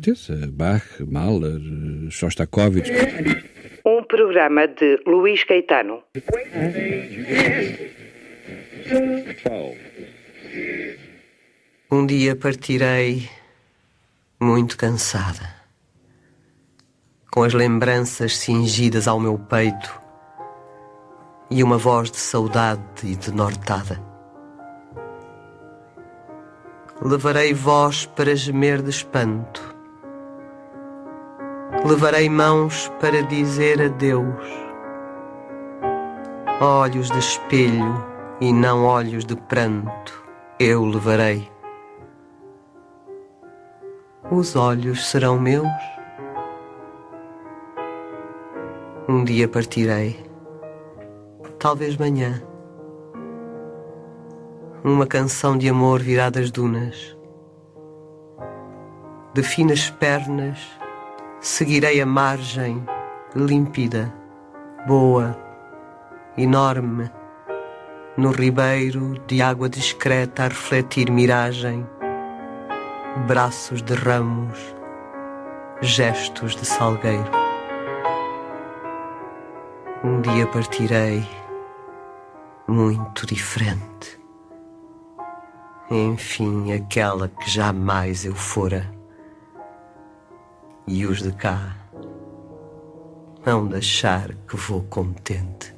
Certeza. Bach, Mahler, Shostakovich. Um programa de Luís Caetano. Um dia partirei muito cansada, com as lembranças cingidas ao meu peito e uma voz de saudade e de nortada. Levarei voz para gemer de espanto. Levarei mãos para dizer adeus. Olhos de espelho e não olhos de pranto, eu levarei. Os olhos serão meus. Um dia partirei, talvez manhã. Uma canção de amor virá das dunas. De finas pernas seguirei a margem límpida, boa, enorme, no ribeiro de água discreta a refletir miragem, braços de ramos, gestos de salgueiro. Um dia partirei muito diferente. Enfim, aquela que jamais eu fora. E os de cá hão de achar que vou contente.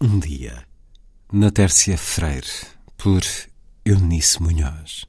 Um dia, na Tércia Freire, por Eunice Munhoz.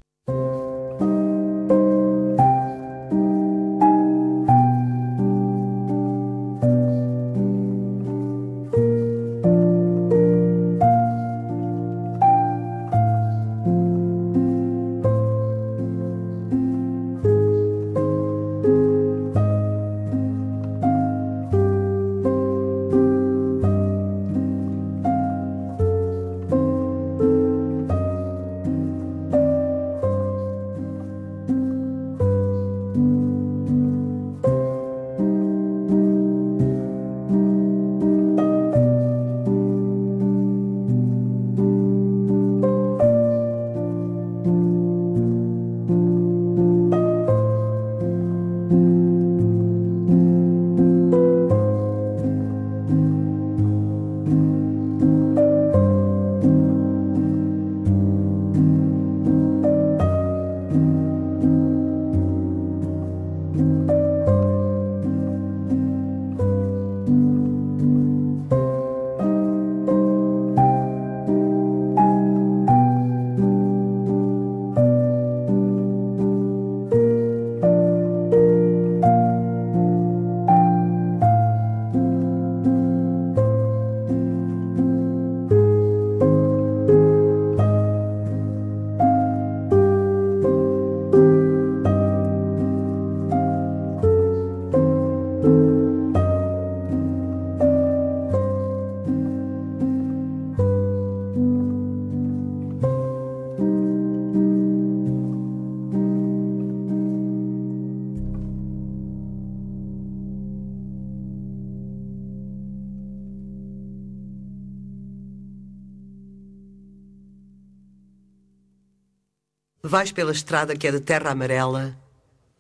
Vais pela estrada que é de terra amarela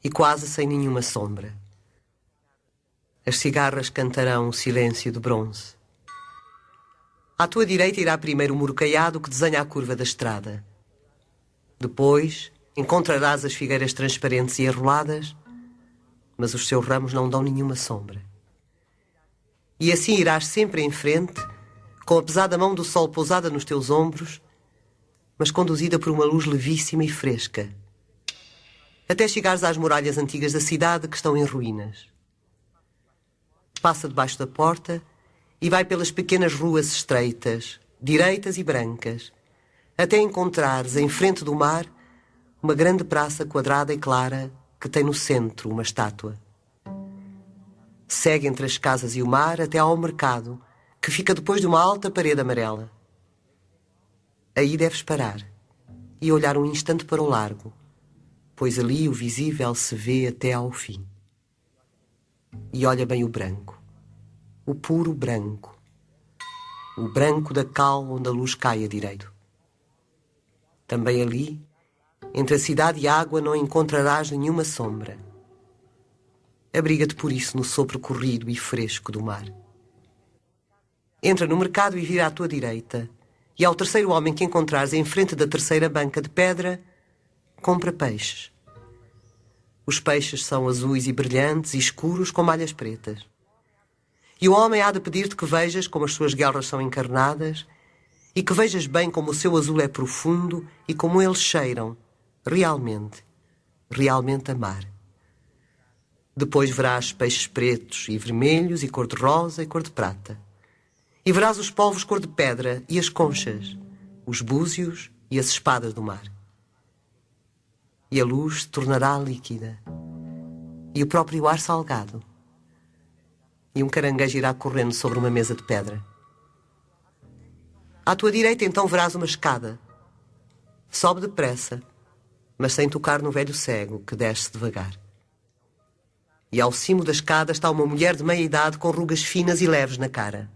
e quase sem nenhuma sombra. As cigarras cantarão o silêncio de bronze. À tua direita irá primeiro o muro caiado que desenha a curva da estrada. Depois encontrarás as figueiras transparentes e enroladas, mas os seus ramos não dão nenhuma sombra. E assim irás sempre em frente, com a pesada mão do sol pousada nos teus ombros, mas conduzida por uma luz levíssima e fresca. até chegares às muralhas antigas da cidade que estão em ruínas. Passa debaixo da porta e vai pelas pequenas ruas estreitas, direitas e brancas, até encontrares em frente do mar uma grande praça quadrada e clara que tem no centro uma estátua. Segue entre as casas e o mar até ao mercado, que fica depois de uma alta parede amarela. Aí deves parar e olhar um instante para o largo, pois ali o visível se vê até ao fim. E olha bem o branco, o puro branco, o branco da cal onde a luz cai a direito. Também ali, entre a cidade e a água, não encontrarás nenhuma sombra Abriga-te por isso no sopro corrido e fresco do mar. Entra no mercado e vira à tua direita, e ao terceiro homem que encontrares em frente da terceira banca de pedra, compra peixes. Os peixes são azuis e brilhantes e escuros com malhas pretas. E o homem há de pedir-te que vejas como as suas guerras são encarnadas e que vejas bem como o seu azul é profundo e como eles cheiram, realmente, realmente a mar. Depois verás peixes pretos e vermelhos e cor-de-rosa e cor-de-prata. E verás os polvos cor-de-pedra e as conchas, os búzios e as espadas do mar. E a luz se tornará líquida, e o próprio ar salgado. E um caranguejo irá correndo sobre uma mesa de pedra. À tua direita então verás uma escada. Sobe depressa, mas sem tocar no velho cego que desce devagar e ao cimo da escada está uma mulher de meia idade com rugas finas e leves na cara.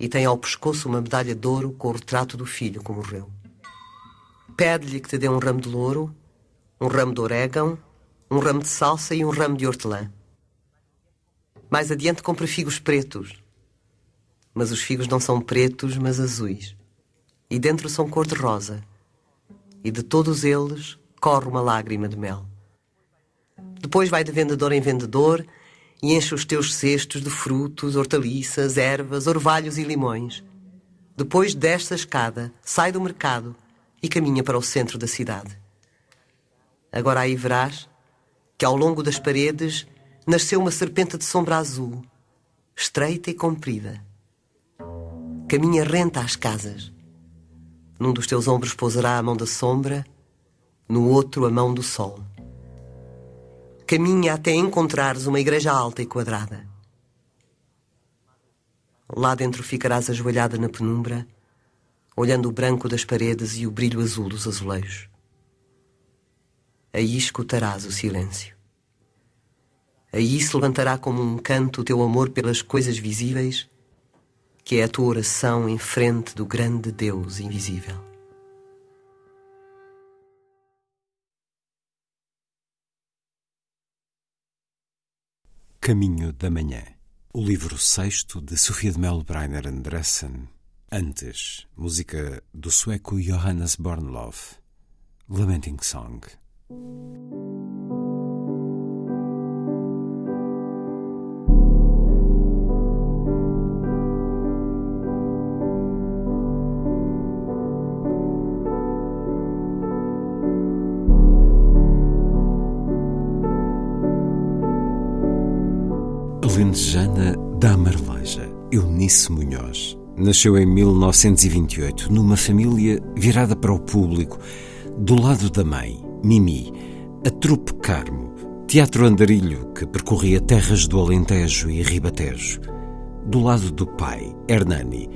E tem ao pescoço uma medalha de ouro com o retrato do filho que morreu. Pede-lhe que te dê um ramo de louro, um ramo de orégão, um ramo de salsa e um ramo de hortelã. Mais adiante compra figos pretos. Mas os figos não são pretos, mas azuis. E dentro são cor-de-rosa. E de todos eles corre uma lágrima de mel. Depois vai de vendedor em vendedor e enche os teus cestos de frutos, hortaliças, ervas, orvalhos e limões. Depois desta escada, sai do mercado e caminha para o centro da cidade. Agora aí verás que ao longo das paredes nasceu uma serpente de sombra azul, estreita e comprida. Caminha renta às casas. Num dos teus ombros pousará a mão da sombra, no outro a mão do sol caminha até encontrares uma igreja alta e quadrada. Lá dentro ficarás ajoelhada na penumbra, olhando o branco das paredes e o brilho azul dos azulejos. Aí escutarás o silêncio. Aí se levantará como um canto o teu amor pelas coisas visíveis, que é a tua oração em frente do grande Deus invisível. Caminho da Manhã. O livro sexto de Sofia de Mel Breiner Andressen. Antes, música do sueco Johannes Bornlove. Lamenting Song. Alentejana da Marleja, Eunice Munhoz. Nasceu em 1928 numa família virada para o público. Do lado da mãe, Mimi, a trupe Carmo, teatro andarilho que percorria terras do Alentejo e Ribatejo. Do lado do pai, Hernani,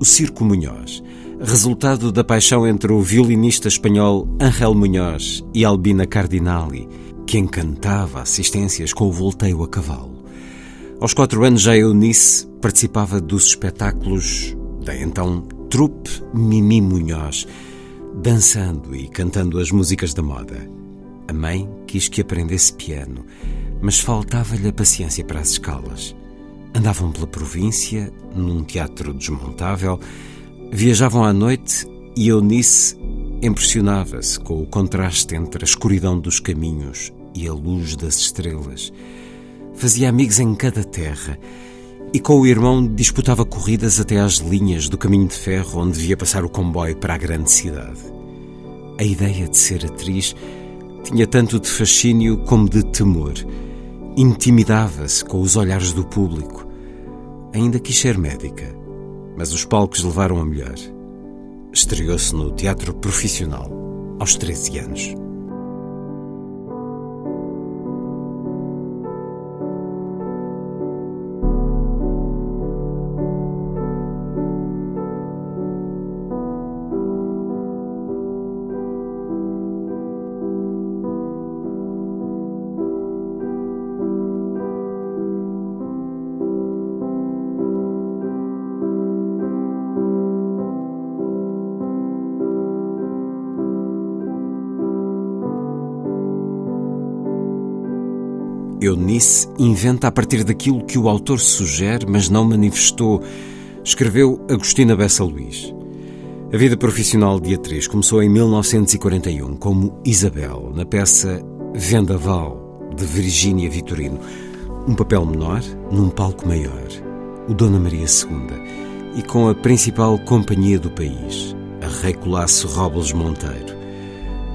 o Circo Munhoz, resultado da paixão entre o violinista espanhol Ángel Munhoz e Albina Cardinali, que encantava assistências com o volteio a cavalo. Aos quatro anos já Eunice participava dos espetáculos da então Trupe Mimi Munhoz, dançando e cantando as músicas da moda. A mãe quis que aprendesse piano, mas faltava-lhe a paciência para as escalas. Andavam pela província, num teatro desmontável, viajavam à noite e Eunice impressionava-se com o contraste entre a escuridão dos caminhos e a luz das estrelas. Fazia amigos em cada terra e com o irmão disputava corridas até às linhas do caminho de ferro onde devia passar o comboio para a grande cidade. A ideia de ser atriz Tinha tanto de fascínio como de temor. Intimidava-se com os olhares do público. Ainda quis ser médica, mas os palcos levaram a melhor. Estreou-se no teatro profissional aos 13 anos. Eunice inventa a partir daquilo que o autor sugere, mas não manifestou. Escreveu Agostina Bessa Luís. A vida profissional de atriz começou em 1941 como Isabel, na peça Vendaval, de Virgínia Vitorino. Um papel menor, num palco maior, o Dona Maria II, e com a principal companhia do país, a Rei Colasso Robles Monteiro.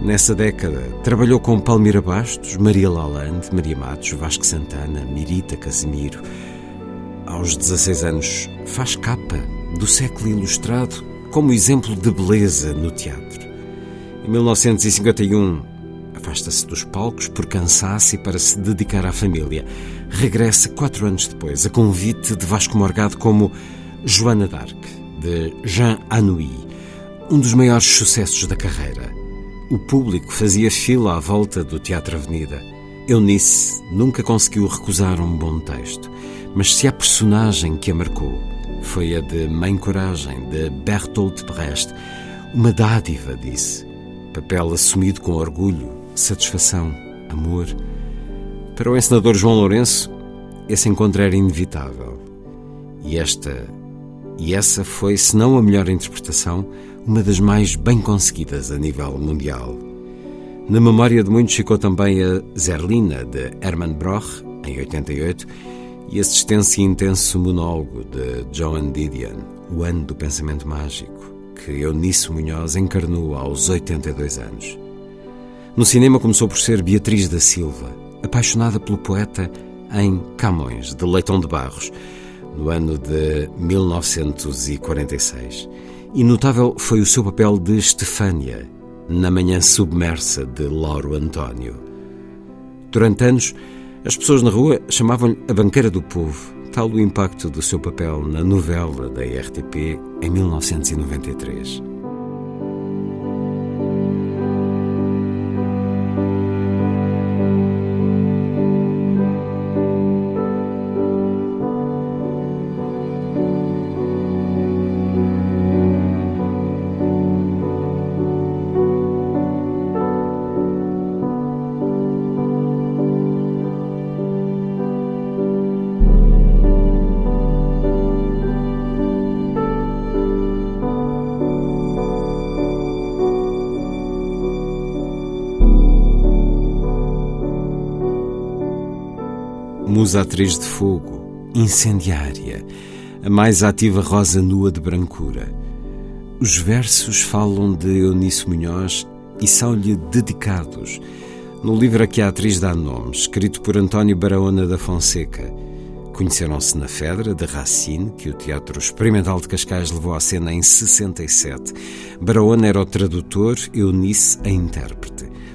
Nessa década, trabalhou com Palmira Bastos, Maria Lalande, Maria Matos, Vasco Santana, Mirita Casimiro. Aos 16 anos, faz capa do século ilustrado como exemplo de beleza no teatro. Em 1951, afasta-se dos palcos por cansaço e para se dedicar à família. Regressa quatro anos depois, a convite de Vasco Morgado como Joana d'Arc, de Jean Anouilh, um dos maiores sucessos da carreira. O público fazia fila à volta do Teatro Avenida. Eunice nunca conseguiu recusar um bom texto, mas se a personagem que a marcou foi a de Mãe Coragem, de Bertolt Brecht, uma dádiva, disse. Papel assumido com orgulho, satisfação, amor. Para o encenador João Lourenço, esse encontro era inevitável. E esta, e essa foi, se não a melhor interpretação, uma das mais bem conseguidas a nível mundial. Na memória de muitos ficou também a Zerlina, de Hermann Broch, em 88, e e intenso monólogo de Joan Didion, O Ano do Pensamento Mágico, que Eunice Munhoz encarnou aos 82 anos. No cinema começou por ser Beatriz da Silva, apaixonada pelo poeta em Camões, de Leitão de Barros, no ano de 1946 e notável foi o seu papel de Estefânia na Manhã Submersa de Lauro António. Durante anos, as pessoas na rua chamavam-lhe a banqueira do povo, tal o impacto do seu papel na novela da RTP em 1993. Musa atriz de fogo, incendiária, a mais ativa rosa nua de brancura. Os versos falam de Eunice Munhoz e são-lhe dedicados. No livro a que a atriz dá nome, escrito por António Barahona da Fonseca, conheceram-se na Fedra, de Racine, que o Teatro Experimental de Cascais levou à cena em 67. Barahona era o tradutor, Eunice a intérprete.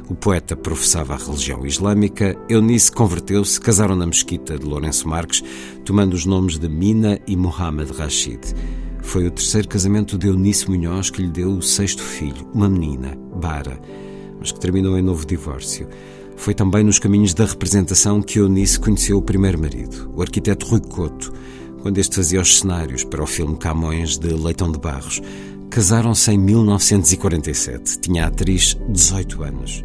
O poeta professava a religião islâmica, Eunice converteu-se, casaram na mesquita de Lourenço Marques, tomando os nomes de Mina e Mohamed Rashid. Foi o terceiro casamento de Eunice Munhoz que lhe deu o sexto filho, uma menina, Bara, mas que terminou em novo divórcio. Foi também nos caminhos da representação que Eunice conheceu o primeiro marido, o arquiteto Rui Couto, quando este fazia os cenários para o filme Camões de Leitão de Barros. Casaram-se em 1947. Tinha a atriz 18 anos.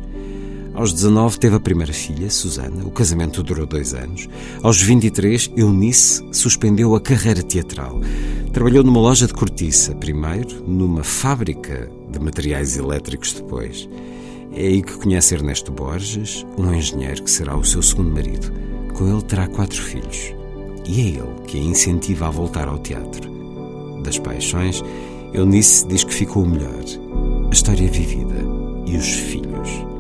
Aos 19 teve a primeira filha, Susana. O casamento durou dois anos. Aos 23, Eunice suspendeu a carreira teatral. Trabalhou numa loja de cortiça, primeiro, numa fábrica de materiais elétricos depois. É aí que conhece Ernesto Borges, um engenheiro que será o seu segundo marido. Com ele terá quatro filhos. E é ele que a incentiva a voltar ao teatro. Das paixões, Eunice diz que ficou o melhor. A história vivida e os filhos.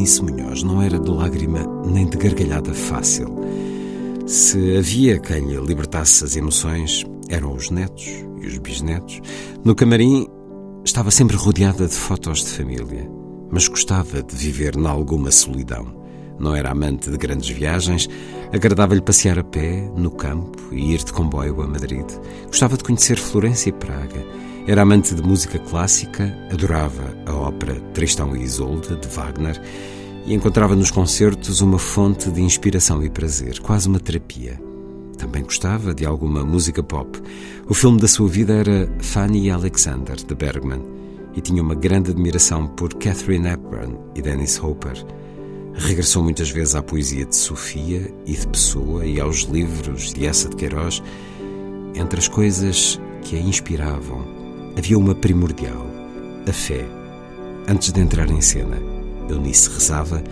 Eunice Munhoz não era de lágrima nem de gargalhada fácil. Se havia quem lhe libertasse as emoções, eram os netos e os bisnetos. No camarim estava sempre rodeada de fotos de família, mas gostava de viver em alguma solidão. Não era amante de grandes viagens, agradava-lhe passear a pé, no campo e ir de comboio a Madrid. Gostava de conhecer Florença e Praga. Era amante de música clássica, adorava a ópera Tristão e Isolde, de Wagner, e encontrava nos concertos uma fonte de inspiração e prazer, quase uma terapia. Também gostava de alguma música pop. O filme da sua vida era Fanny e Alexander, de Bergman, e tinha uma grande admiração por Catherine Hepburn e Dennis Hopper. Regressou muitas vezes à poesia de Sofia e de Pessoa e aos livros de Essa de Queiroz. Entre as coisas que a inspiravam, havia uma primordial, a fé. Antes de entrar em cena, Eunice rezava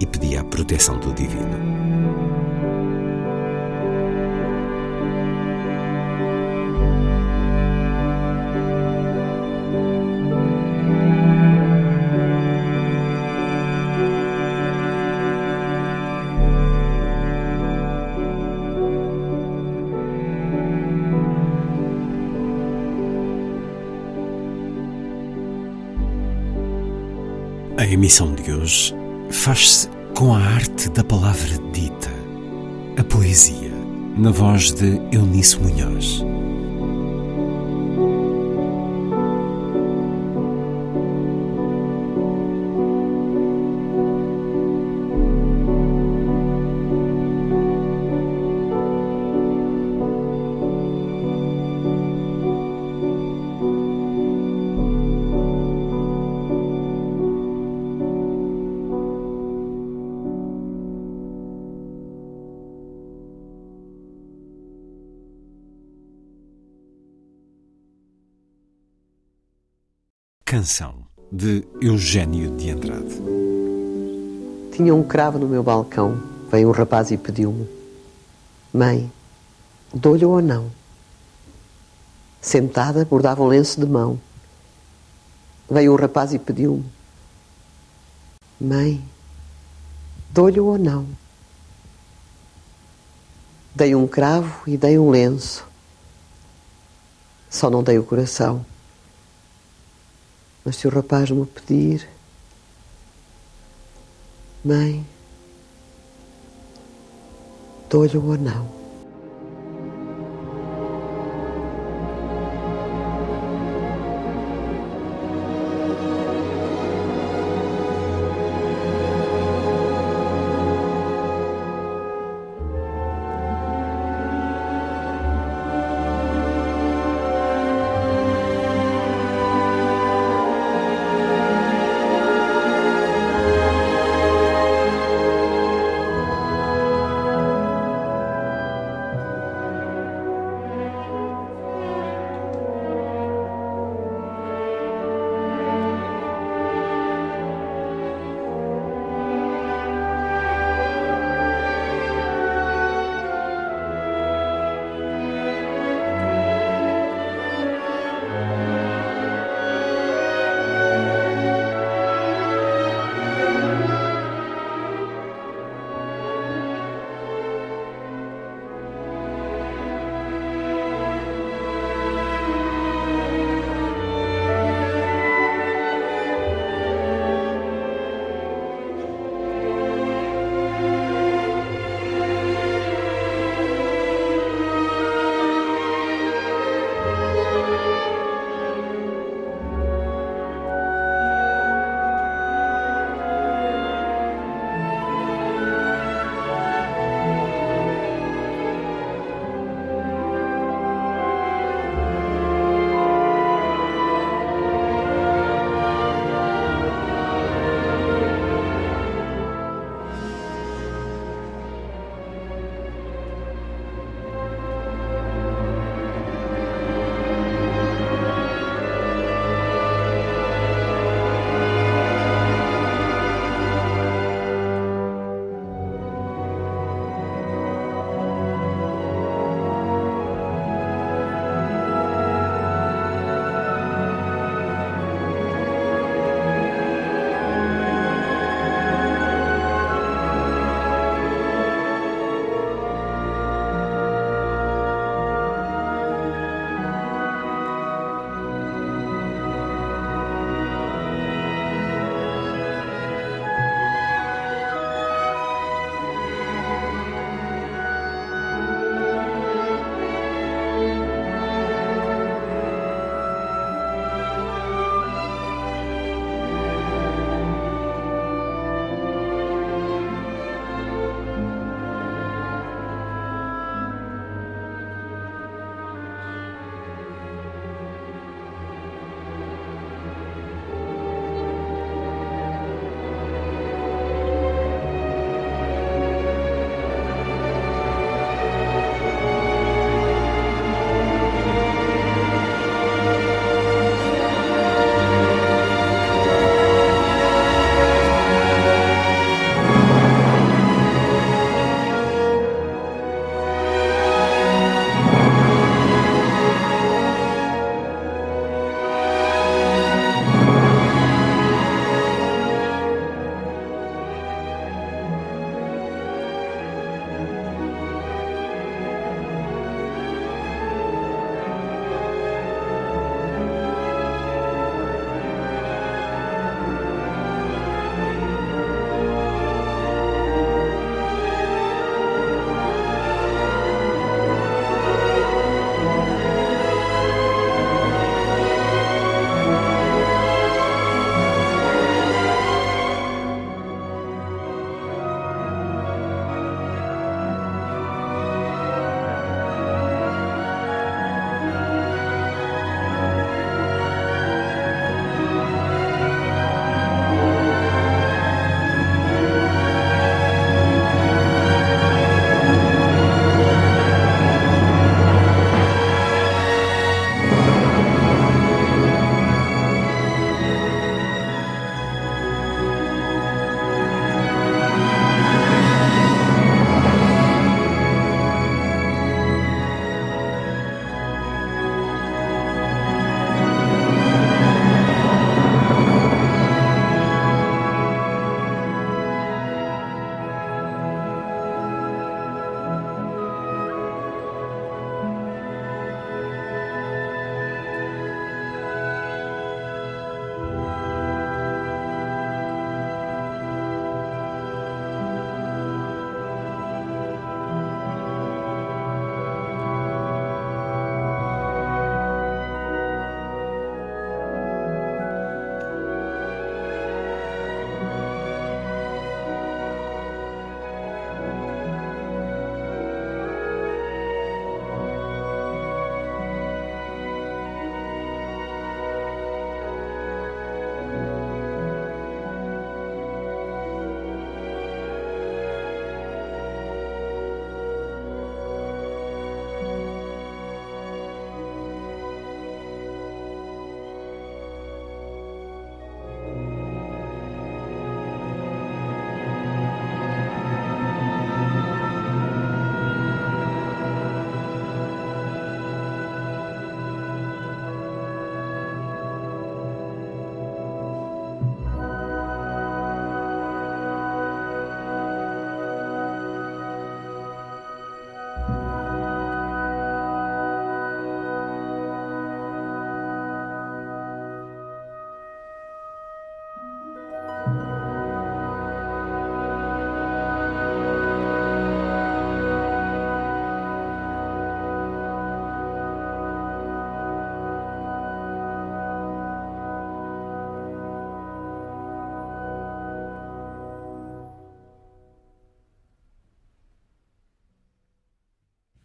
e pedia a proteção do divino. Emissão de hoje faz-se com a arte da palavra dita, a poesia, na voz de Eunice Munhoz. Canção de Eugênio de Andrade. Tinha um cravo no meu balcão. Veio um rapaz e pediu-me: Mãe, dou-lhe ou não? Sentada, bordava um lenço de mão. Veio um rapaz e pediu-me: Mãe, dou-lhe ou não? Dei um cravo e dei um lenço. Só não dei o coração. Mas se o rapaz me pedir, mãe, dou-lhe o anão.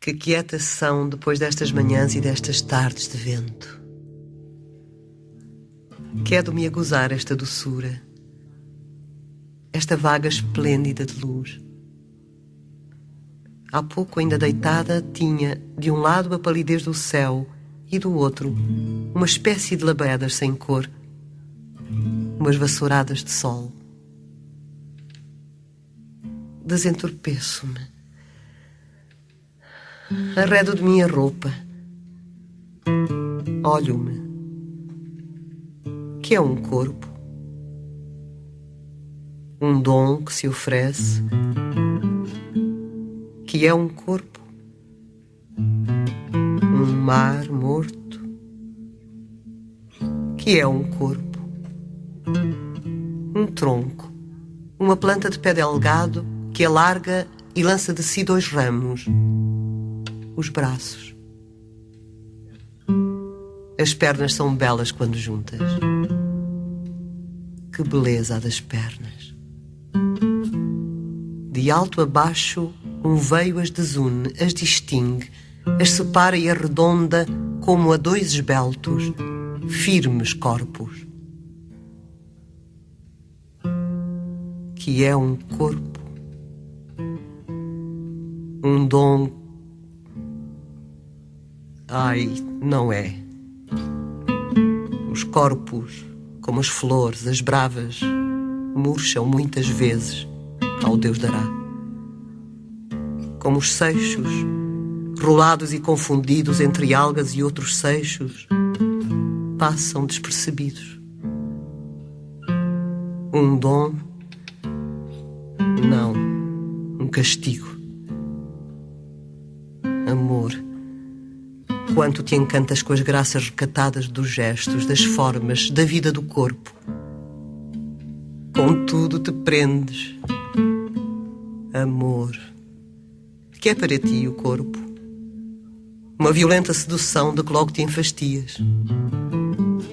Que quietas são depois destas manhãs e destas tardes de vento. Quero-me a gozar esta doçura, esta vaga esplêndida de luz. Há pouco, ainda deitada, tinha de um lado a palidez do céu e do outro uma espécie de labaredas sem cor, umas vassouradas de sol. Desentorpeço-me. Arredo de minha roupa. Olho-me. Que é um corpo? Um dom que se oferece. Que é um corpo? Um mar morto. Que é um corpo? Um tronco. Uma planta de pé delgado que alarga e lança de si dois ramos os braços. As pernas são belas quando juntas. Que beleza a das pernas. De alto a baixo, um veio as desune, as distingue, as separa e arredonda como a dois esbeltos, firmes corpos. Que é um corpo, um dom Ai, não é. Os corpos, como as flores, as bravas, murcham muitas vezes, ao Deus dará. Como os seixos, rolados e confundidos entre algas e outros seixos, passam despercebidos. Um dom? Não, um castigo. Amor quanto te encantas com as graças recatadas dos gestos, das formas, da vida do corpo. Contudo te prendes. Amor. Que é para ti o corpo? Uma violenta sedução de que logo te enfastias.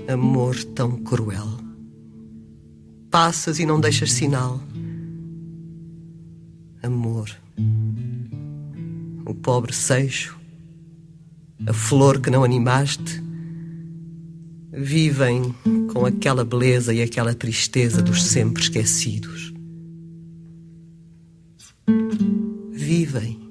Amor tão cruel. Passas e não deixas sinal. Amor. O pobre seixo a flor que não animaste, vivem com aquela beleza e aquela tristeza dos sempre esquecidos. Vivem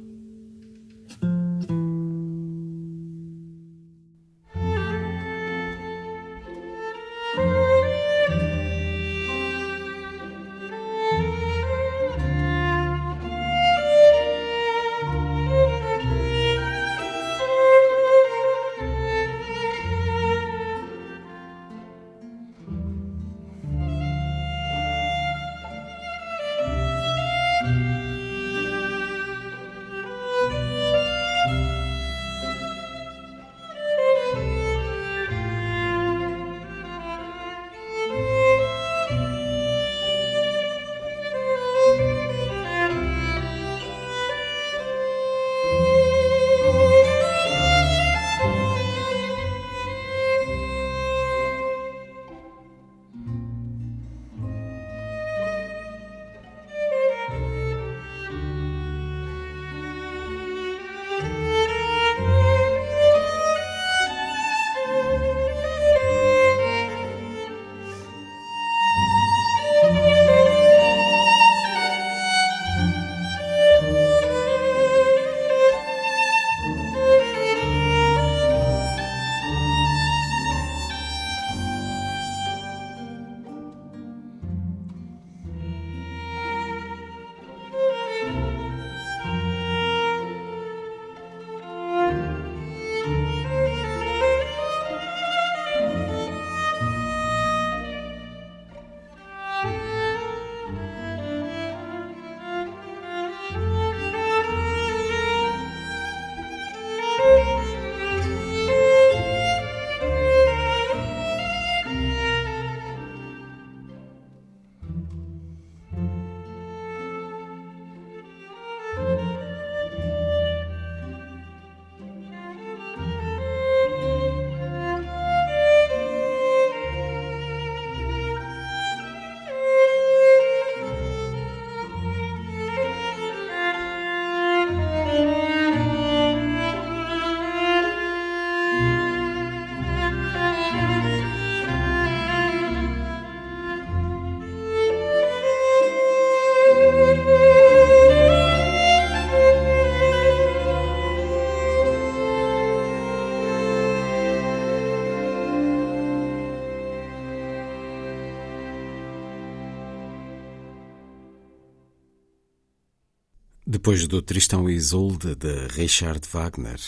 Depois do Tristão e Isolde de Richard Wagner,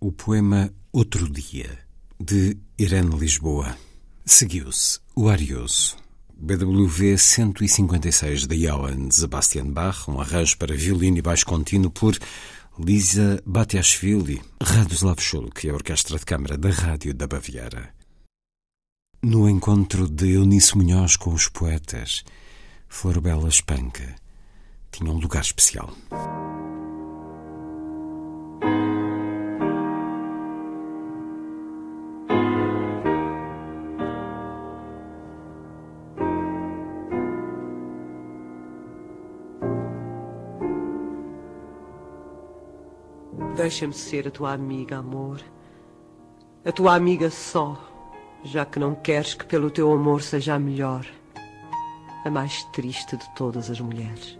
o poema Outro Dia de Irene Lisboa. Seguiu-se o Arioso, BWV 156 de Johann Sebastian Bach, um arranjo para violino e baixo contínuo por Lisa Batiashvili, Radoslav Schulk e a Orquestra de Câmara da Rádio da Baviera. No encontro de Eunice Munhoz com os poetas, Florbela Espanca tinha um lugar especial. Deixa-me ser a tua amiga, amor. A tua amiga só, já que não queres que pelo teu amor seja a melhor, a mais triste de todas as mulheres.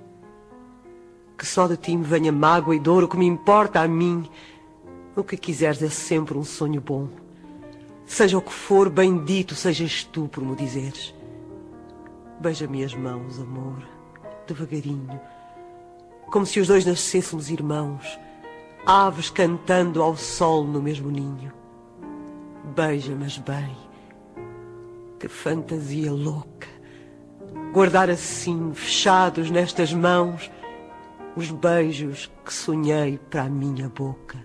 Que só de ti me venha mágoa e dor, o que me importa a mim. O que quiseres é sempre um sonho bom. Seja o que for, bendito sejas tu por me dizeres. Beija-me as mãos, amor, devagarinho, como se os dois nascêssemos irmãos aves cantando ao sol no mesmo ninho. Beija-mas bem, que fantasia louca, guardar assim, fechados nestas mãos, os beijos que sonhei para a minha boca.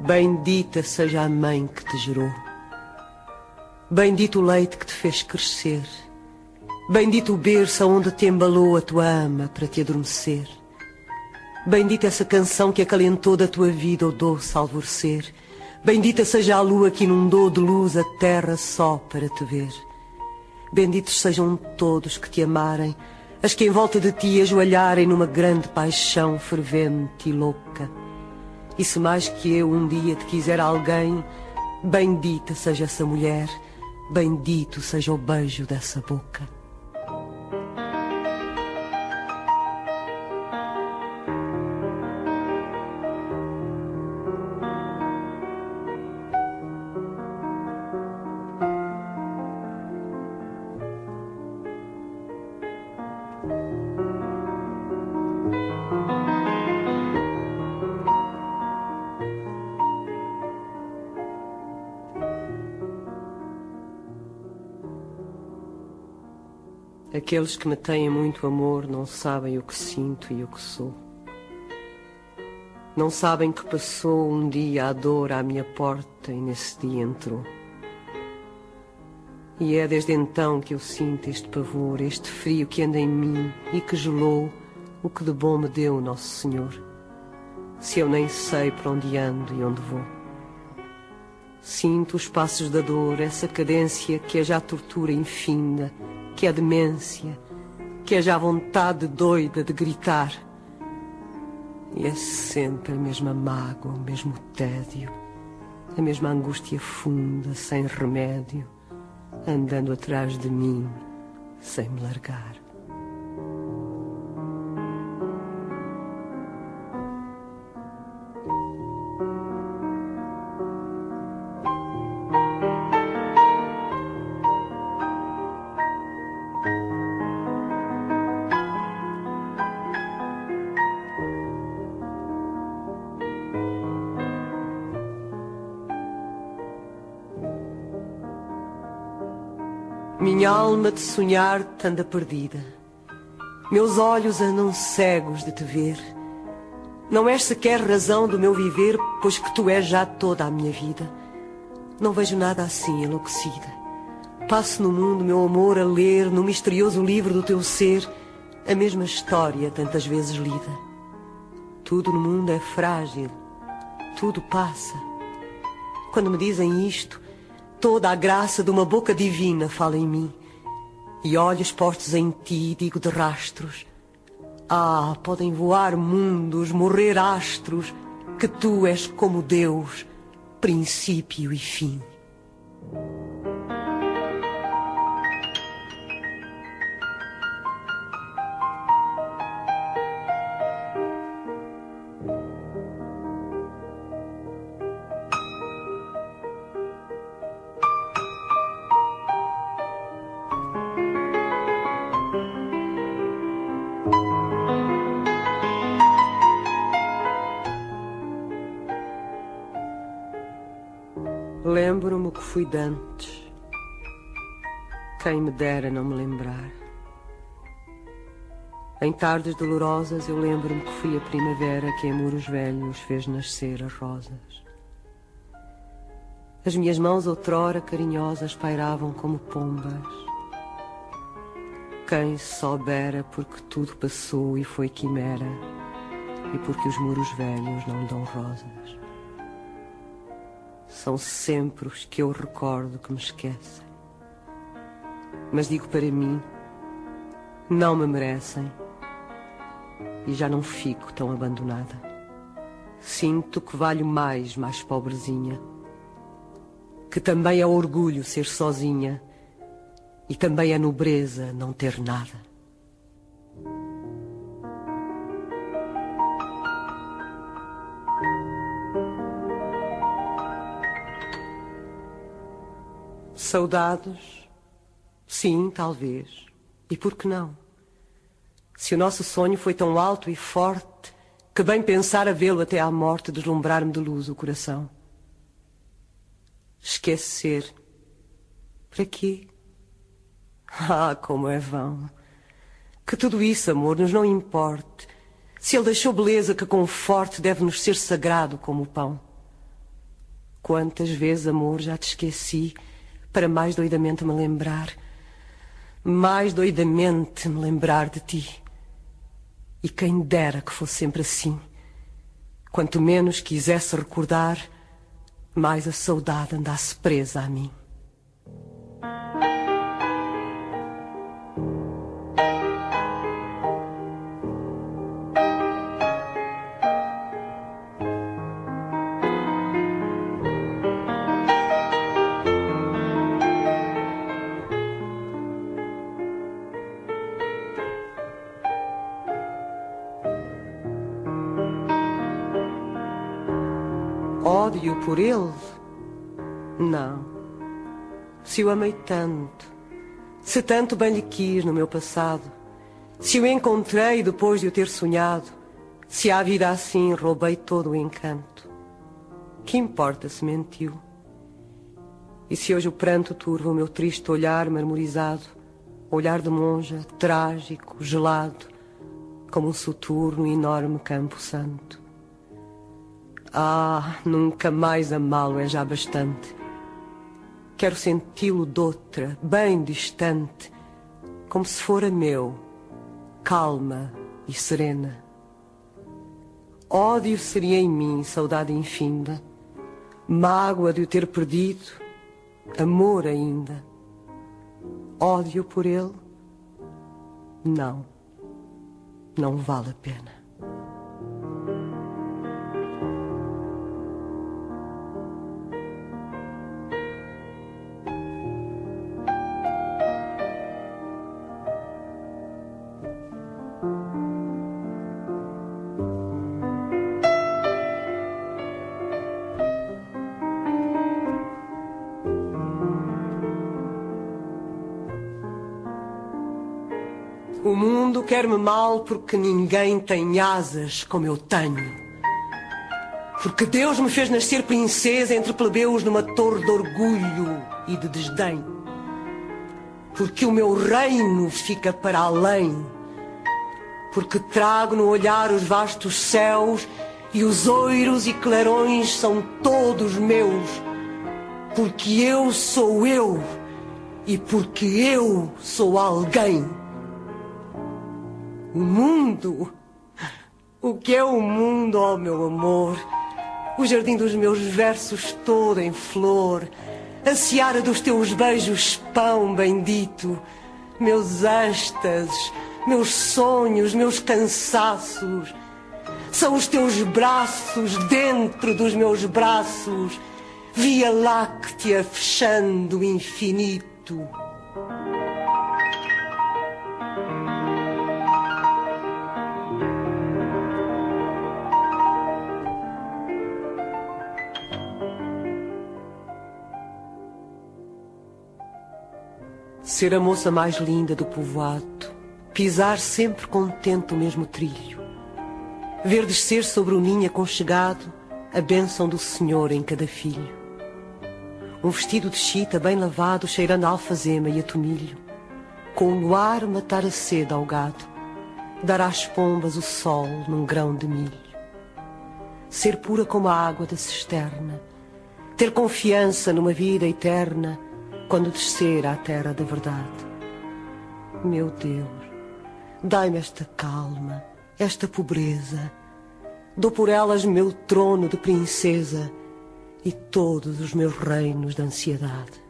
Bendita seja a mãe que te gerou. Bendito o leite que te fez crescer. Bendito o berço onde te embalou a tua ama para te adormecer. Bendita essa canção que acalentou da tua vida o doce alvorecer. Bendita seja a lua que inundou de luz a terra só para te ver. Benditos sejam todos que te amarem, as que em volta de ti ajoelharem numa grande paixão fervente e louca. E se mais que eu um dia te quiser alguém, bendita seja essa mulher, bendito seja o beijo dessa boca. Aqueles que me têm muito amor não sabem o que sinto e o que sou. Não sabem que passou um dia a dor à minha porta e nesse dia entrou. E é desde então que eu sinto este pavor, este frio que anda em mim e que gelou o que de bom me deu Nosso Senhor. Se eu nem sei para onde ando e onde vou. Sinto os passos da dor, essa cadência que é já tortura infinda que é demência, que é já vontade doida de gritar. E é sempre a mesma mágoa, o mesmo tédio, a mesma angústia funda, sem remédio, andando atrás de mim, sem me largar. Alma de sonhar te anda perdida. Meus olhos andam cegos de te ver. Não és sequer razão do meu viver, pois que tu és já toda a minha vida. Não vejo nada assim enlouquecida. Passo no mundo, meu amor, a ler no misterioso livro do teu ser a mesma história tantas vezes lida. Tudo no mundo é frágil, tudo passa. Quando me dizem isto, Toda a graça de uma boca divina fala em mim. E olhos postos em ti, digo de rastros. Ah, podem voar mundos, morrer astros, que tu és como Deus, princípio e fim. Fui dantes. Quem me dera não me lembrar. Em tardes dolorosas eu lembro-me que fui a primavera que em muros velhos fez nascer as rosas. As minhas mãos outrora carinhosas pairavam como pombas. Quem soubera porque tudo passou e foi quimera e porque os muros velhos não dão rosas. São sempre os que eu recordo que me esquecem. Mas digo para mim, não me merecem e já não fico tão abandonada. Sinto que valho mais, mais pobrezinha. Que também é orgulho ser sozinha e também é nobreza não ter nada. Saudades? Sim, talvez. E por que não? Se o nosso sonho foi tão alto e forte, que bem pensar a vê-lo até à morte deslumbrar-me de luz o coração. Esquecer. Para quê? Ah, como é vão. Que tudo isso, amor, nos não importe. Se ele deixou beleza que conforte, deve-nos ser sagrado como o pão. Quantas vezes, amor, já te esqueci para mais doidamente me lembrar, mais doidamente me lembrar de ti. E quem dera que fosse sempre assim. Quanto menos quisesse recordar, mais a saudade andasse presa a mim. Se o amei tanto, se tanto bem lhe quis no meu passado, se o encontrei depois de o ter sonhado, se à vida assim roubei todo o encanto, que importa se mentiu? E se hoje o pranto turva o meu triste olhar marmorizado, olhar de monja, trágico, gelado, como um soturno enorme campo santo? Ah, nunca mais amá-lo é já bastante. Quero senti-lo doutra, bem distante, como se fora meu, calma e serena. Ódio seria em mim saudade infinda, mágoa de o ter perdido, amor ainda. Ódio por ele? Não, não vale a pena. Quer-me mal porque ninguém tem asas como eu tenho. Porque Deus me fez nascer princesa entre plebeus numa torre de orgulho e de desdém. Porque o meu reino fica para além. Porque trago no olhar os vastos céus e os oiros e clarões são todos meus. Porque eu sou eu e porque eu sou alguém. O mundo? O que é o mundo, ó oh meu amor? O jardim dos meus versos todo em flor, a seara dos teus beijos, pão bendito, meus êxtases, meus sonhos, meus cansaços. São os teus braços dentro dos meus braços, Via Láctea fechando o infinito. Ser a moça mais linda do povoado, pisar sempre contente o mesmo trilho, ver descer sobre o ninho aconchegado a bênção do Senhor em cada filho. Um vestido de chita bem lavado, cheirando a alfazema e a tomilho. Com o luar matar a sede ao gado. Dar às pombas o sol num grão de milho. Ser pura como a água da cisterna. Ter confiança numa vida eterna quando descer à terra da verdade. Meu Deus, dai-me esta calma, esta pobreza. Dou por elas meu trono de princesa e todos os meus reinos de ansiedade.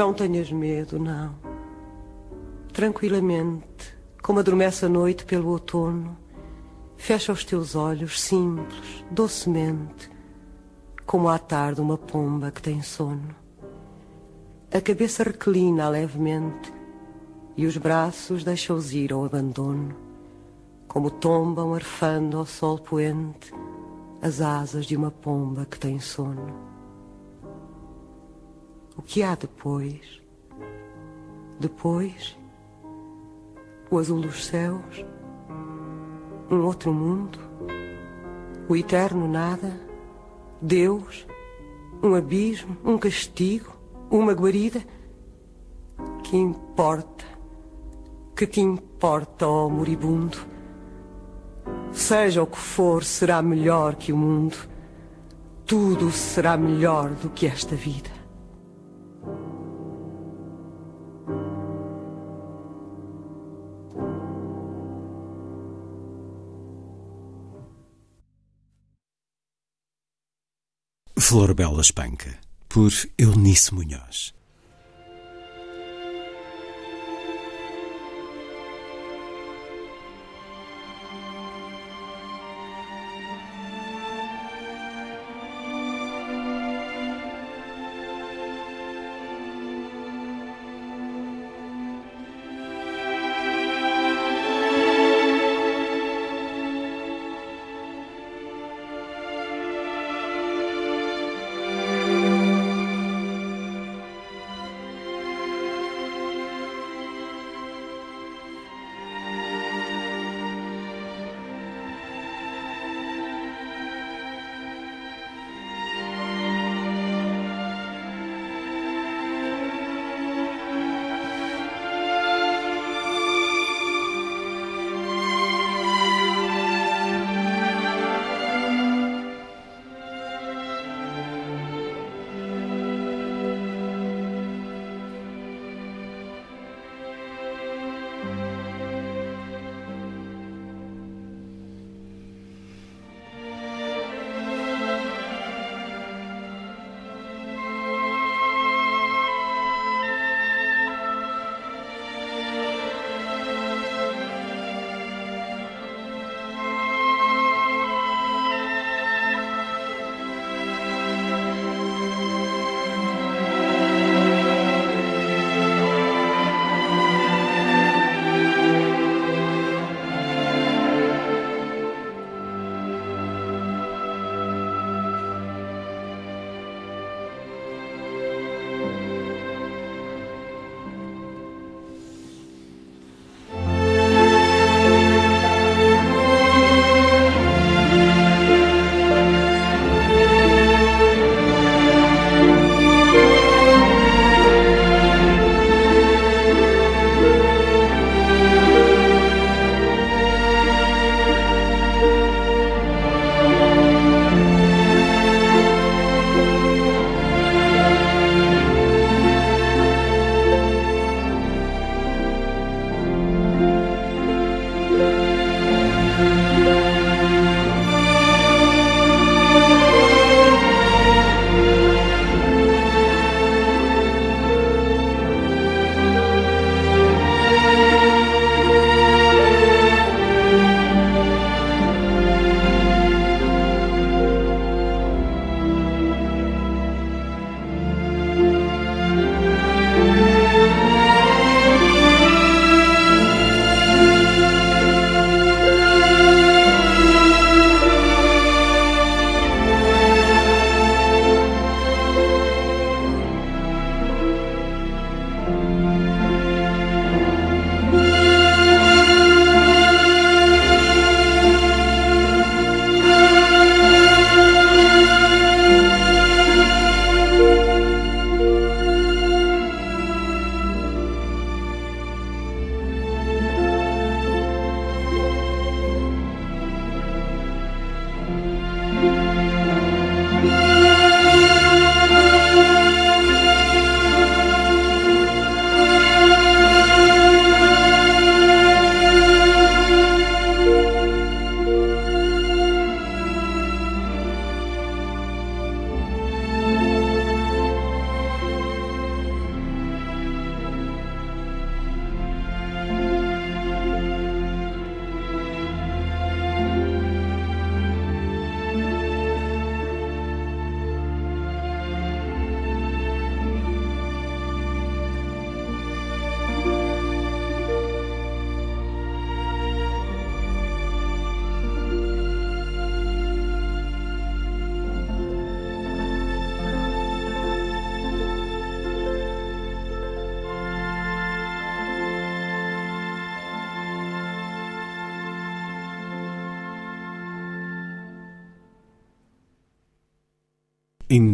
Não tenhas medo, não. Tranquilamente, como adormece a noite pelo outono, fecha os teus olhos simples, docemente, como à tarde uma pomba que tem sono. A cabeça reclina levemente e os braços deixa-os ir ao abandono, como tombam arfando ao sol poente as asas de uma pomba que tem sono. O que há depois? Depois o azul dos céus, um outro mundo, o eterno nada, Deus, um abismo, um castigo, uma guarida. Que importa? Que que importa, ó oh moribundo? Seja o que for, será melhor que o mundo. Tudo será melhor do que esta vida. Flor Bela Espanca, por Eunice Munhoz.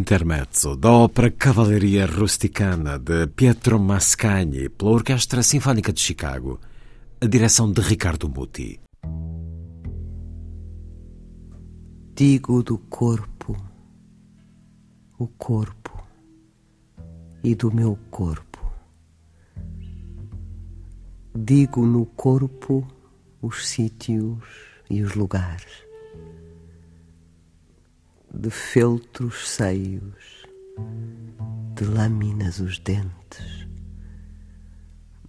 Intermezzo da ópera Cavalleria Rusticana de Pietro Mascagni pela Orquestra Sinfónica de Chicago, a direção de Ricardo Muti. Digo do corpo, o corpo e do meu corpo. Digo no corpo os sítios e os lugares de feltros seios, de lâminas os dentes,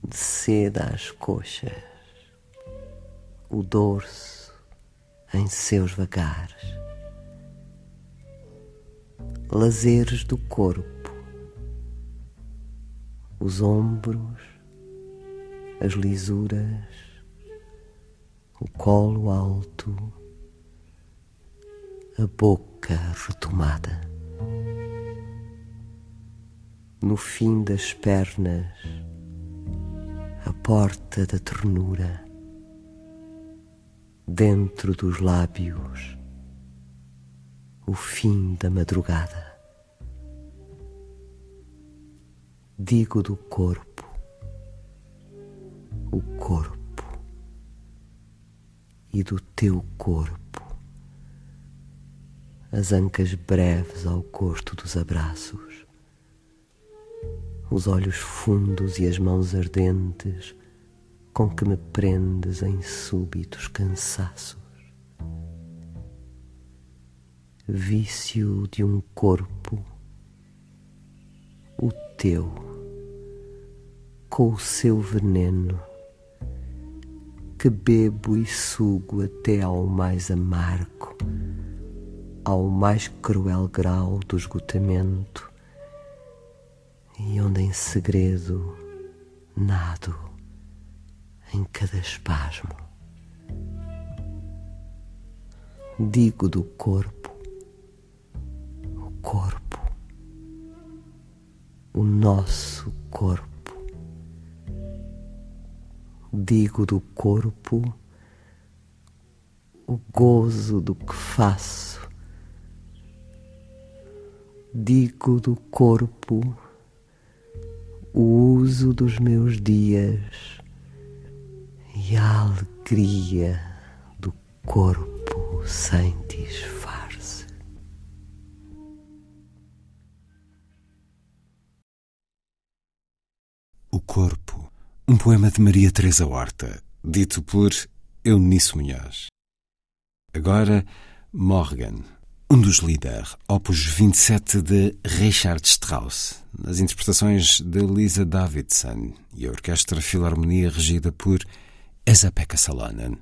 de seda as coxas, o dorso em seus vagares, lazeres do corpo, os ombros, as lisuras, o colo alto, a boca boca retomada. No fim das pernas, a porta da ternura, dentro dos lábios, o fim da madrugada. Digo do corpo, o corpo e do teu corpo as ancas breves ao gosto dos abraços, os olhos fundos e as mãos ardentes com que me prendes em súbitos cansaços. Vício de um corpo, o teu, com o seu veneno, que bebo e sugo até ao mais amargo ao mais cruel grau do esgotamento e onde em segredo nado em cada espasmo. Digo do corpo, o corpo, o nosso corpo. Digo do corpo o gozo do que faço digo do corpo o uso dos meus dias e a alegria do corpo sem disfarce. O Corpo, um poema de Maria Teresa Horta, dito por Eunice Munhoz. Agora, Morgan, um dos líderes, opus 27 de Richard Strauss, nas interpretações de Lisa Davidson e a Orquestra Filarmonia regida por Esa-Pekka Salonen.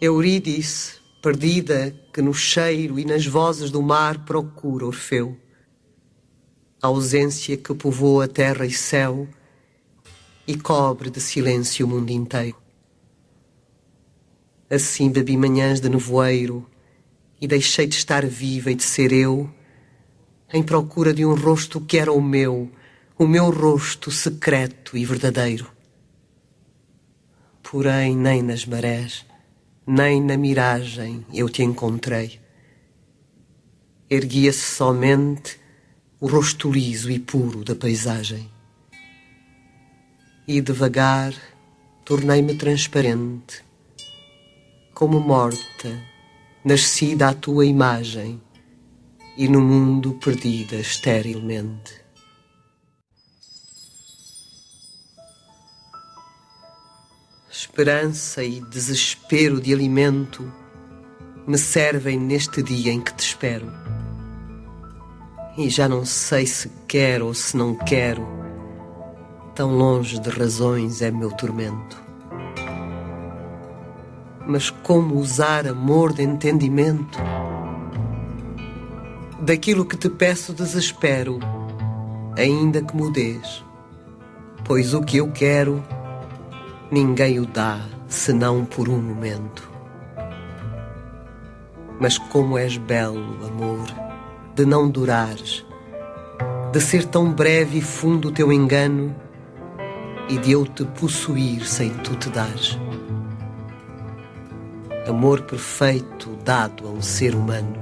Eurídice, perdida, que no cheiro e nas vozes do mar procura Orfeu. A ausência que povoa terra e céu e cobre de silêncio o mundo inteiro. Assim bebi manhãs de nevoeiro e deixei de estar viva e de ser eu, em procura de um rosto que era o meu, o meu rosto secreto e verdadeiro. Porém, nem nas marés, nem na miragem eu te encontrei. Erguia-se somente o rosto liso e puro da paisagem. E devagar tornei-me transparente, como morta, nascida à tua imagem e no mundo perdida esterilmente. Esperança e desespero de alimento me servem neste dia em que te espero. E já não sei se quero ou se não quero, tão longe de razões é meu tormento. Mas como usar amor de entendimento? Daquilo que te peço desespero, ainda que mudes, pois o que eu quero ninguém o dá senão por um momento. Mas como és belo, amor, de não durares, de ser tão breve e fundo o teu engano e de eu te possuir sem tu te dares. Amor perfeito dado a um ser humano.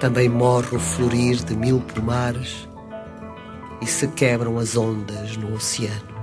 Também morre o florir de mil pomares e se quebram as ondas no oceano.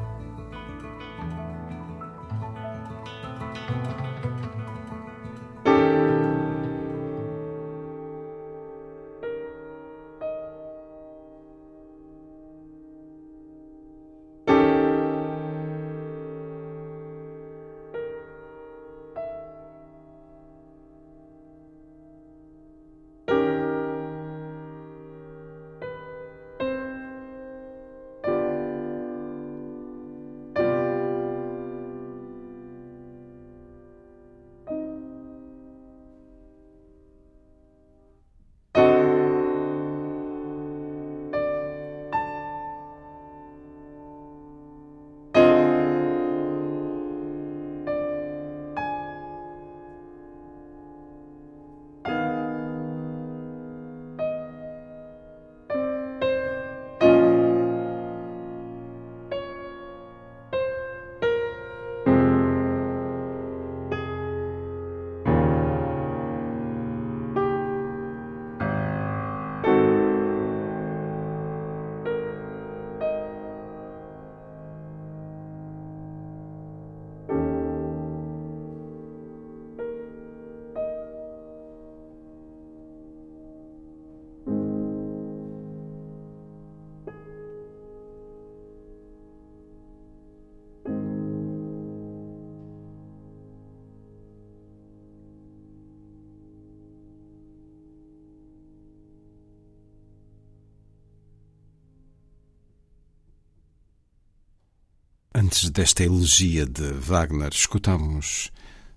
Antes desta elegia de Wagner, escutamos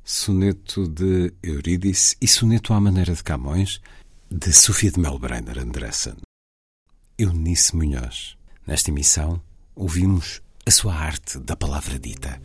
soneto de Eurídice e soneto à maneira de Camões, de Sofia de Melbrenner Andressen. Eunice Munhoz. Nesta emissão, ouvimos a sua arte da palavra dita.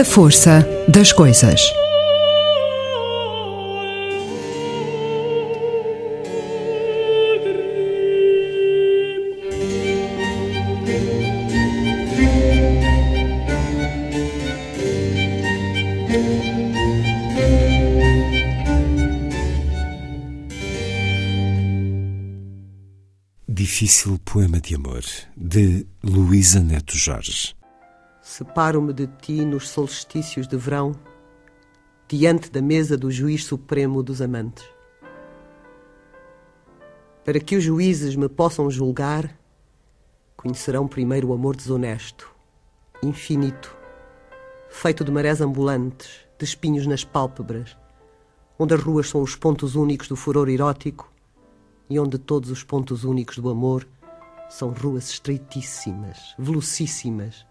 A força das coisas. Difícil Poema de Amor, de Luísa Neto Jorge. Separo-me de ti nos solstícios de verão, diante da mesa do juiz supremo dos amantes. Para que os juízes me possam julgar, conhecerão primeiro o amor desonesto, infinito, feito de marés ambulantes, de espinhos nas pálpebras, onde as ruas são os pontos únicos do furor erótico e onde todos os pontos únicos do amor são ruas estreitíssimas, velocíssimas,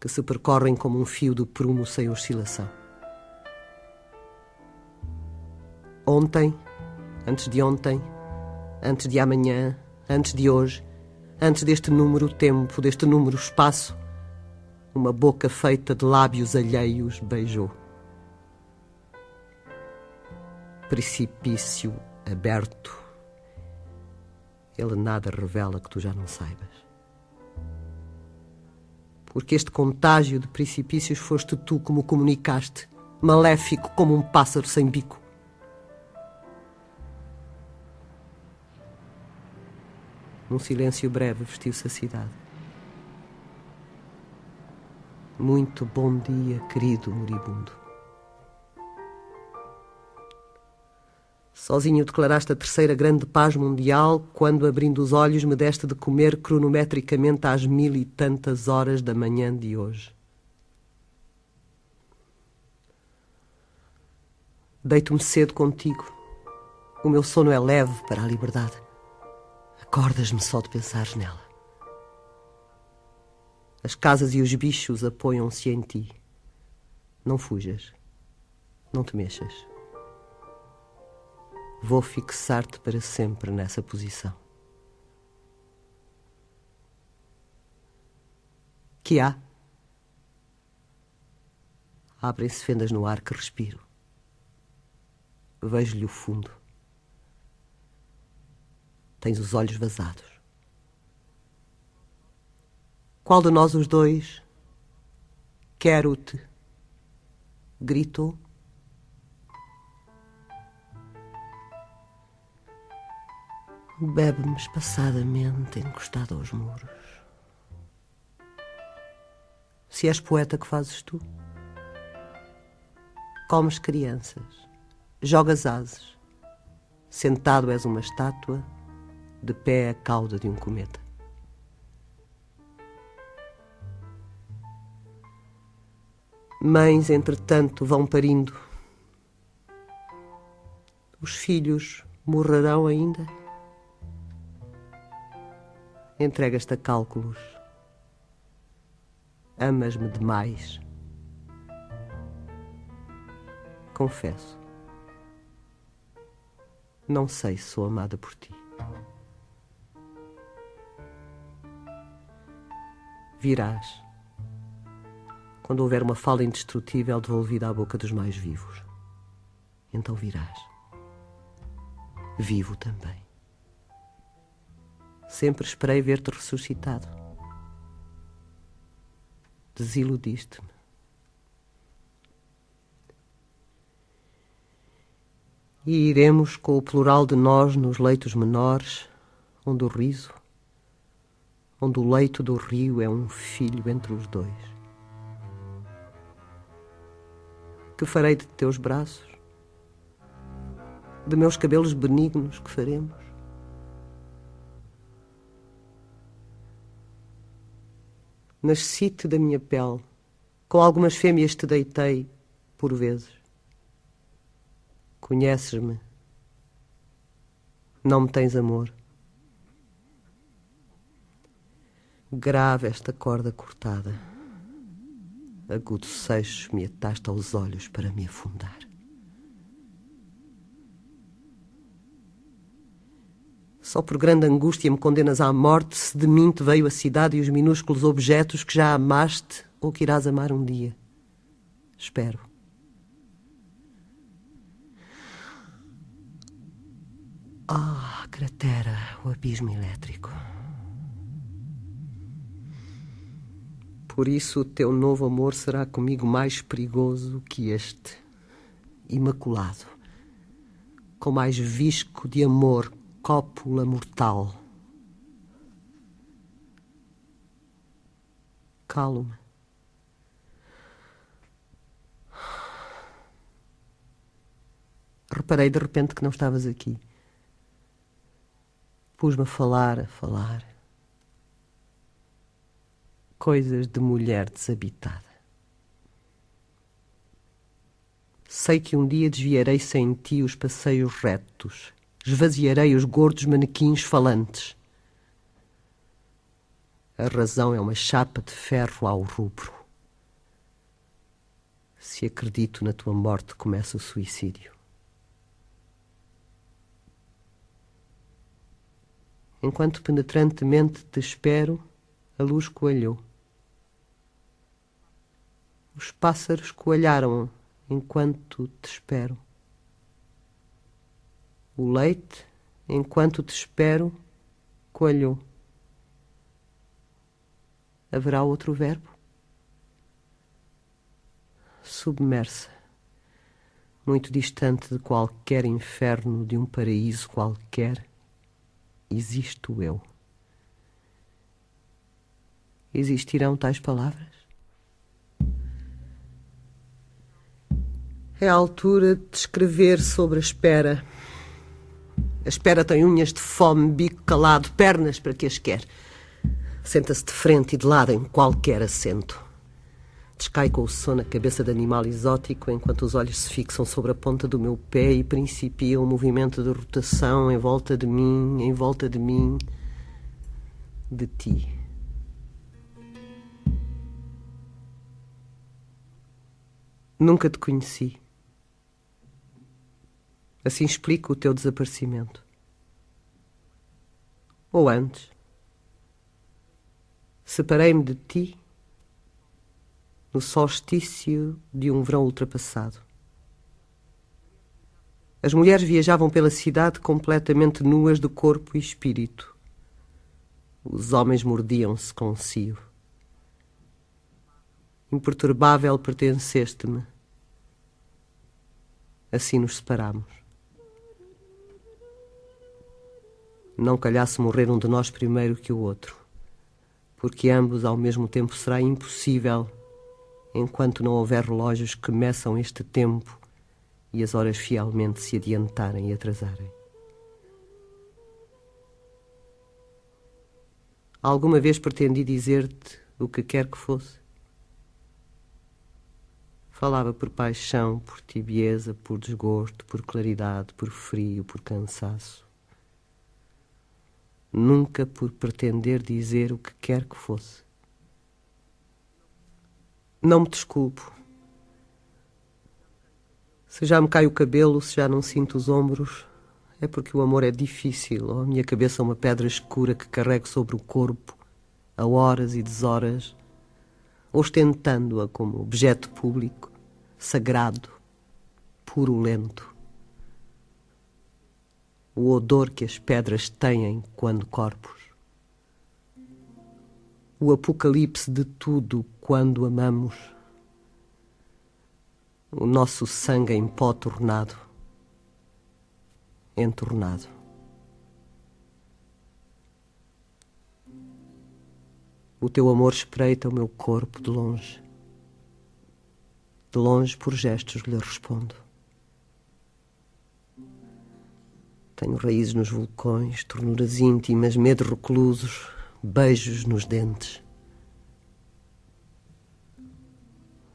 que se percorrem como um fio de prumo sem oscilação. Ontem, antes de ontem, antes de amanhã, antes de hoje, antes deste número tempo, deste número espaço, uma boca feita de lábios alheios beijou. Precipício aberto. Ele nada revela que tu já não saibas. Porque este contágio de precipícios foste tu me comunicaste, maléfico como um pássaro sem bico. Num silêncio breve vestiu-se a cidade. Muito bom dia, querido moribundo. Sozinho declaraste a terceira grande paz mundial quando, abrindo os olhos, me deste de comer cronometricamente às mil e tantas horas da manhã de hoje. Deito-me cedo contigo. O meu sono é leve para a liberdade. Acordas-me só de pensar nela. As casas e os bichos apoiam-se em ti. Não fujas. Não te mexas. Vou fixar-te para sempre nessa posição. Que há? Abrem-se fendas no ar que respiro. Vejo-lhe o fundo. Tens os olhos vazados. Qual de nós os dois? Quero-te. Gritou. Bebe-me espaçadamente encostado aos muros. Se és poeta, que fazes tu? Comes crianças, jogas ases, sentado és uma estátua de pé a cauda de um cometa. Mães, entretanto, vão parindo. Os filhos morrerão ainda? Entregas-te a cálculos. Amas-me demais. Confesso. Não sei se sou amada por ti. virás. Quando houver uma fala indestrutível devolvida à boca dos mais vivos, então virás. Vivo também. Sempre esperei ver-te ressuscitado. Desiludiste-me. E iremos com o plural de nós nos leitos menores, onde o riso, onde o leito do rio é um filho entre os dois. Que farei de teus braços? De meus cabelos benignos que faremos? Nasci-te da minha pele, com algumas fêmeas te deitei, por vezes. Conheces-me, não me tens amor. Grave esta corda cortada. Agudo seixo me atasta aos olhos para me afundar. Só por grande angústia me condenas à morte se de mim te veio a cidade e os minúsculos objetos que já amaste ou que irás amar um dia. Espero. Ah, oh, cratera o abismo elétrico. Por isso o teu novo amor será comigo mais perigoso que este, imaculado, com mais visco de amor, cópula mortal. Calma. reparei de repente que não estavas aqui. Pus-me a falar, a falar. Coisas de mulher desabitada. Sei que um dia desviarei sem ti os passeios retos, esvaziarei os gordos manequins falantes. A razão é uma chapa de ferro ao rubro. Se acredito na tua morte, começa o suicídio. Enquanto penetrantemente te espero, a luz coalhou. Os pássaros coalharam enquanto te espero. O leite, enquanto te espero, coalhou. Haverá outro verbo? Submersa, muito distante de qualquer inferno, de um paraíso qualquer, existo eu. Existirão tais palavras? É a altura de escrever sobre a espera. A espera tem unhas de fome, bico calado, pernas para que as quer. Senta-se de frente e de lado em qualquer assento. Descai com o sono na cabeça de animal exótico enquanto os olhos se fixam sobre a ponta do meu pé e principia um movimento de rotação em volta de mim, em volta de mim, de ti. Nunca te conheci. Assim explico o teu desaparecimento. Ou antes. Separei-me de ti no solstício de um verão ultrapassado. As mulheres viajavam pela cidade completamente nuas de corpo e espírito. Os homens mordiam-se com cio. Imperturbável pertenceste-me. Assim nos separamos. Não calhasse morrer um de nós primeiro que o outro, porque ambos ao mesmo tempo será impossível enquanto não houver relógios que meçam este tempo e as horas fielmente se adiantarem e atrasarem. Alguma vez pretendi dizer-te o que quer que fosse? Falava por paixão, por tibieza, por desgosto, por claridade, por frio, por cansaço. Nunca por pretender dizer o que quer que fosse. Não me desculpo. Se já me cai o cabelo, se já não sinto os ombros, é porque o amor é difícil, ou a minha cabeça é uma pedra escura que carrego sobre o corpo, a horas e deshoras, ostentando-a como objeto público, sagrado, purulento. O odor que as pedras têm quando corpos o apocalipse de tudo quando amamos. O nosso sangue em pó tornado, entornado. O teu amor espreita o meu corpo de longe. De longe, por gestos, lhe respondo. Tenho raízes nos vulcões, tornuras íntimas, medos reclusos, beijos nos dentes.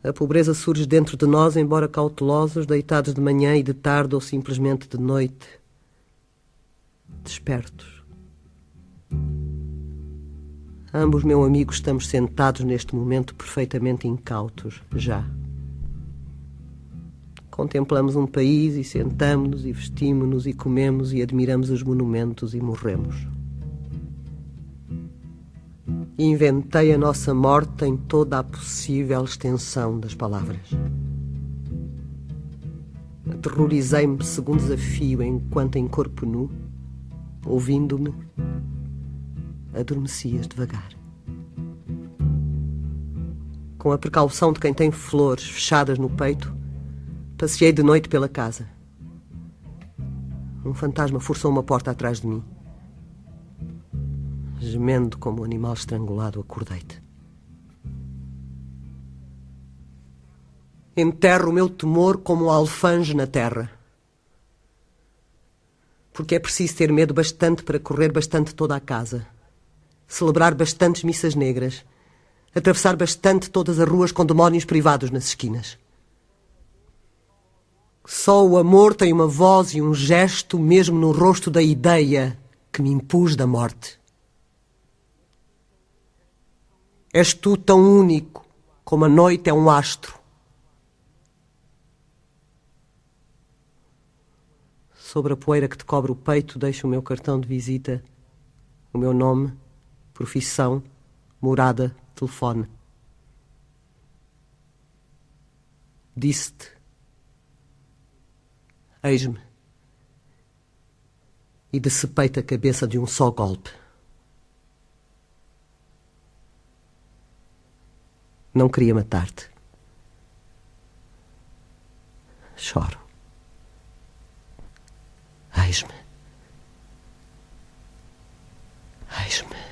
A pobreza surge dentro de nós, embora cautelosos, deitados de manhã e de tarde ou simplesmente de noite, despertos. Ambos, meu amigo, estamos sentados neste momento perfeitamente incautos, já. Contemplamos um país e sentamos e vestimos-nos e comemos e admiramos os monumentos e morremos. Inventei a nossa morte em toda a possível extensão das palavras. Aterrorizei-me segundo desafio enquanto em corpo nu, ouvindo-me, adormecias devagar. Com a precaução de quem tem flores fechadas no peito, passei de noite pela casa. Um fantasma forçou uma porta atrás de mim gemendo como um animal estrangulado, acordei-te. Enterro o meu temor como um alfange na terra. Porque é preciso ter medo bastante para correr bastante toda a casa, celebrar bastantes missas negras, atravessar bastante todas as ruas com demónios privados nas esquinas. Só o amor tem uma voz e um gesto, mesmo no rosto da ideia que me impus da morte. És tu tão único como a noite é um astro. Sobre a poeira que te cobre o peito, deixo o meu cartão de visita, o meu nome, profissão, morada, telefone. Disse-te Eis-me. E decepei-te a cabeça de um só golpe. Não queria matar-te. Choro. Eis-me. Eis-me.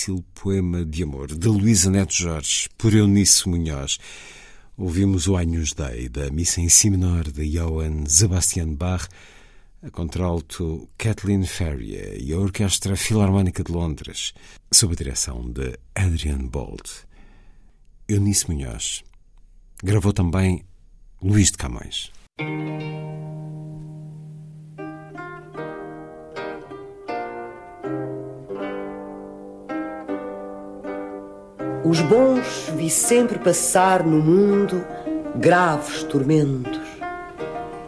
Difícil poema de amor de Luísa Neto Jorge por Eunice Munhoz. Ouvimos o Agnus Dei da missa em si menor de Johann Sebastian Bach, a contralto Kathleen Ferrier e a Orquestra Filarmónica de Londres, sob a direção de Adrian Bolt. Eunice Munhoz gravou também Luís de Camões. Os bons vi sempre passar no mundo graves tormentos,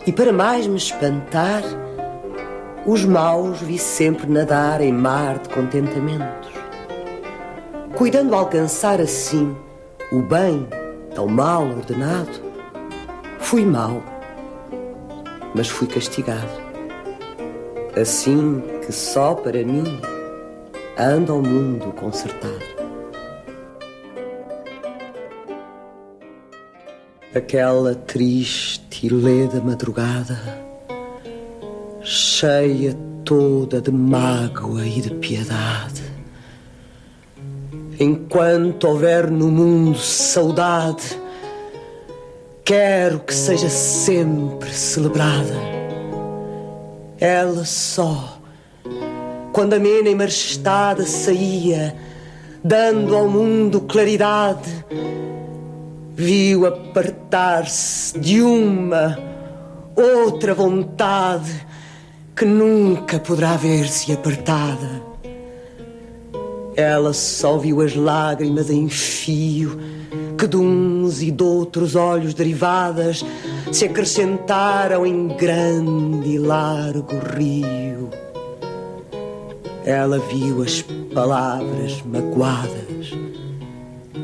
e para mais me espantar, os maus vi sempre nadar em mar de contentamentos. Cuidando alcançar assim o bem tão mal ordenado, fui mau, mas fui castigado. Assim que só para mim anda o mundo consertado. Aquela triste e leda madrugada, cheia toda de mágoa e de piedade. Enquanto houver no mundo saudade, quero que seja sempre celebrada. Ela só, quando amena e majestada saía, dando ao mundo claridade viu apartar-se de uma outra vontade que nunca poderá ver-se apartada. Ela só viu as lágrimas em fio que de uns e de outros olhos derivadas se acrescentaram em grande e largo rio. Ela viu as palavras magoadas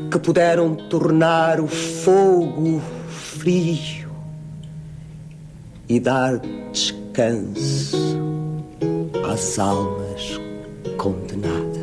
que puderam tornar o fogo frio e dar descanso às almas condenadas.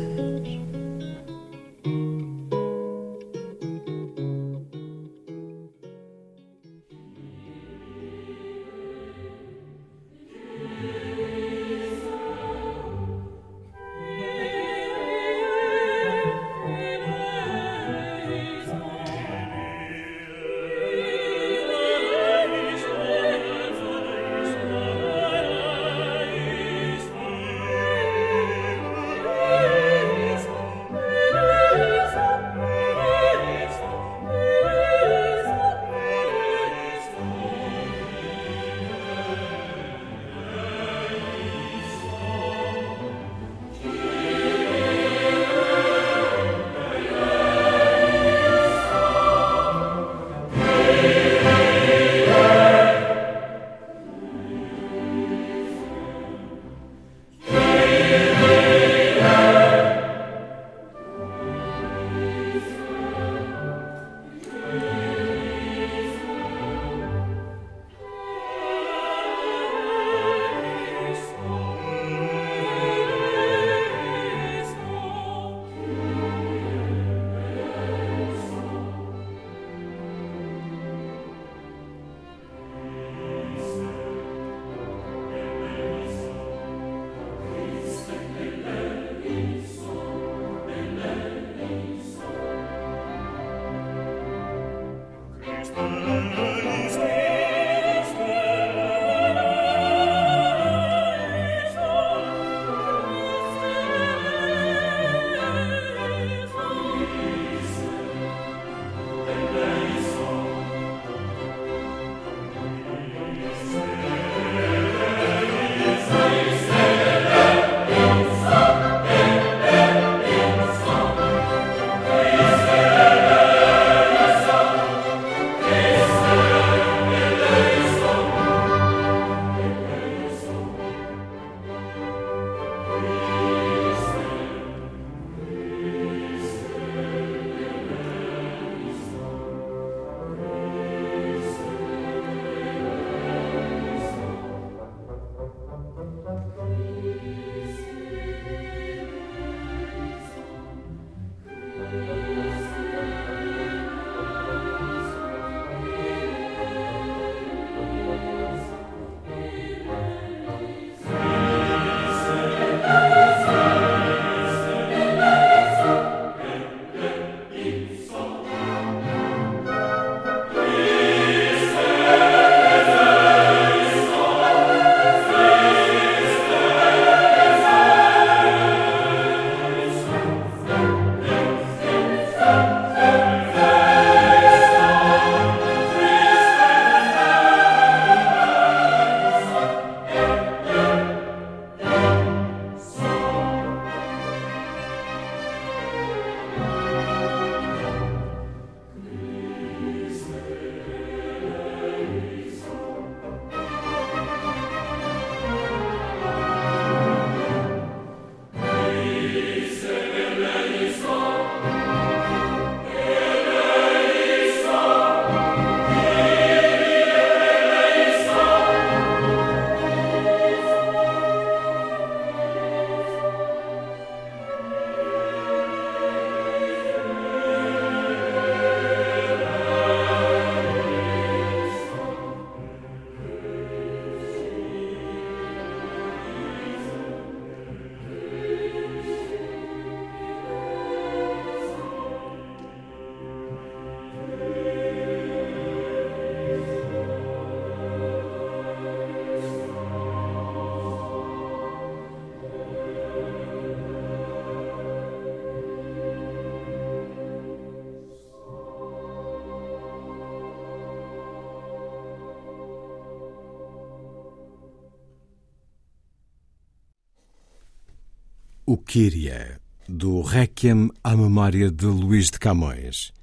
O Kyria, do Requiem à memória de Luís de Camões.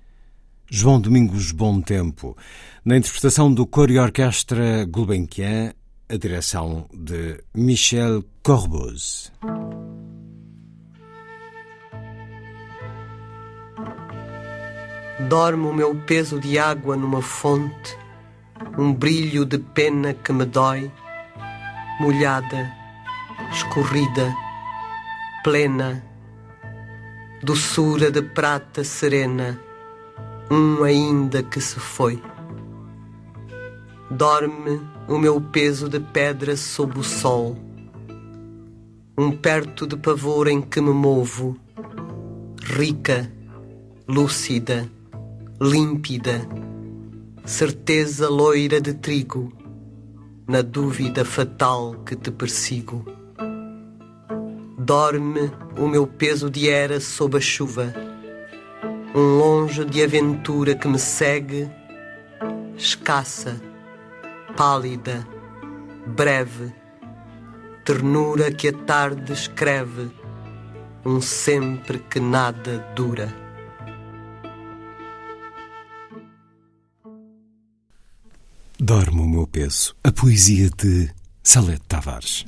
João Domingos Bom Tempo, na interpretação do coro e orquestra Gulbenkian, a direção de Michel Corboz. Dorme o meu peso de água numa fonte, um brilho de pena que me dói, molhada, escorrida, plena, doçura de prata serena, um ainda que se foi. Dorme o meu peso de pedra sob o sol, um perto de pavor em que me movo, rica, lúcida, límpida, certeza loira de trigo, na dúvida fatal que te persigo. Dorme o meu peso de era sob a chuva, um longe de aventura que me segue, escassa, pálida, breve, ternura que a tarde escreve, um sempre que nada dura. Dorme o meu peso, a poesia de Salete Tavares.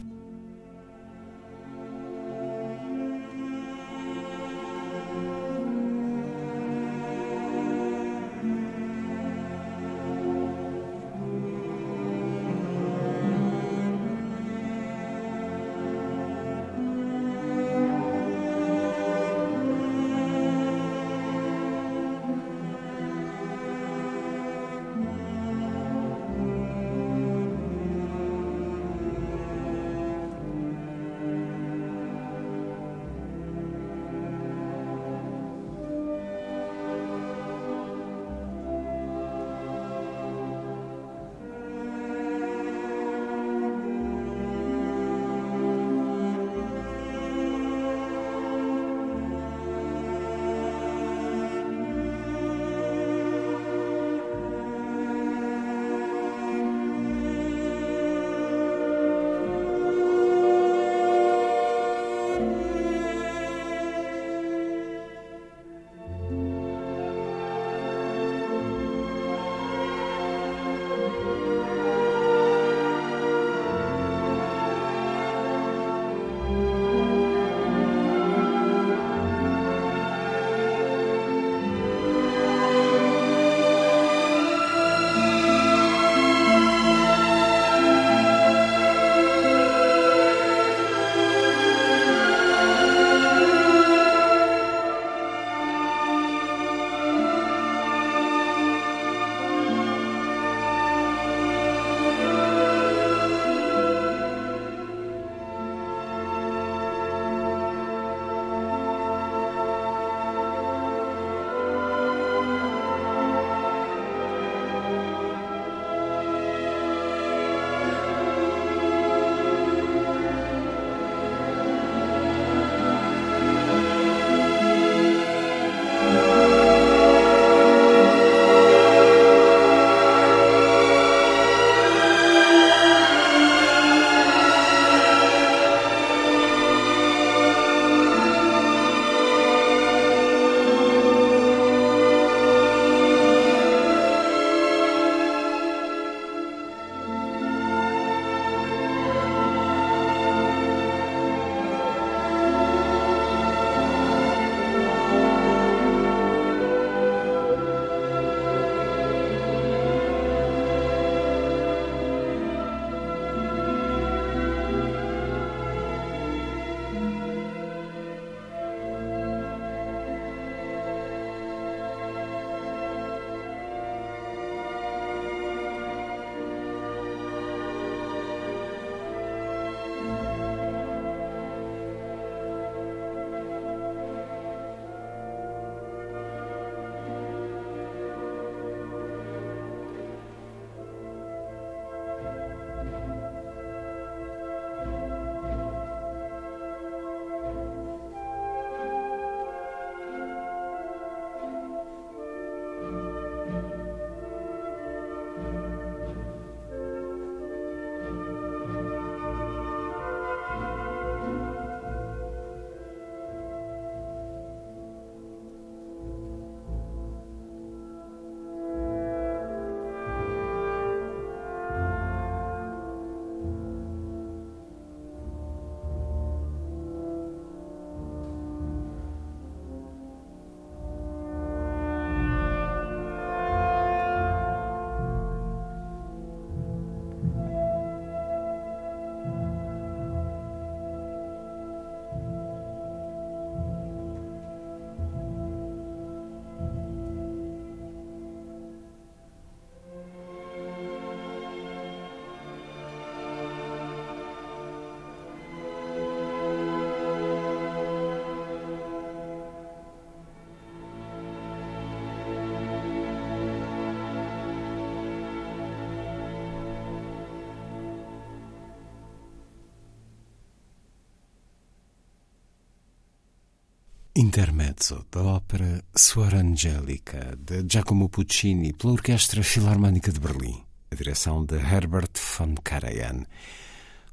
Intermezzo da ópera Suor Angelica de Giacomo Puccini pela Orquestra Filarmónica de Berlim, a direção de Herbert von Karajan.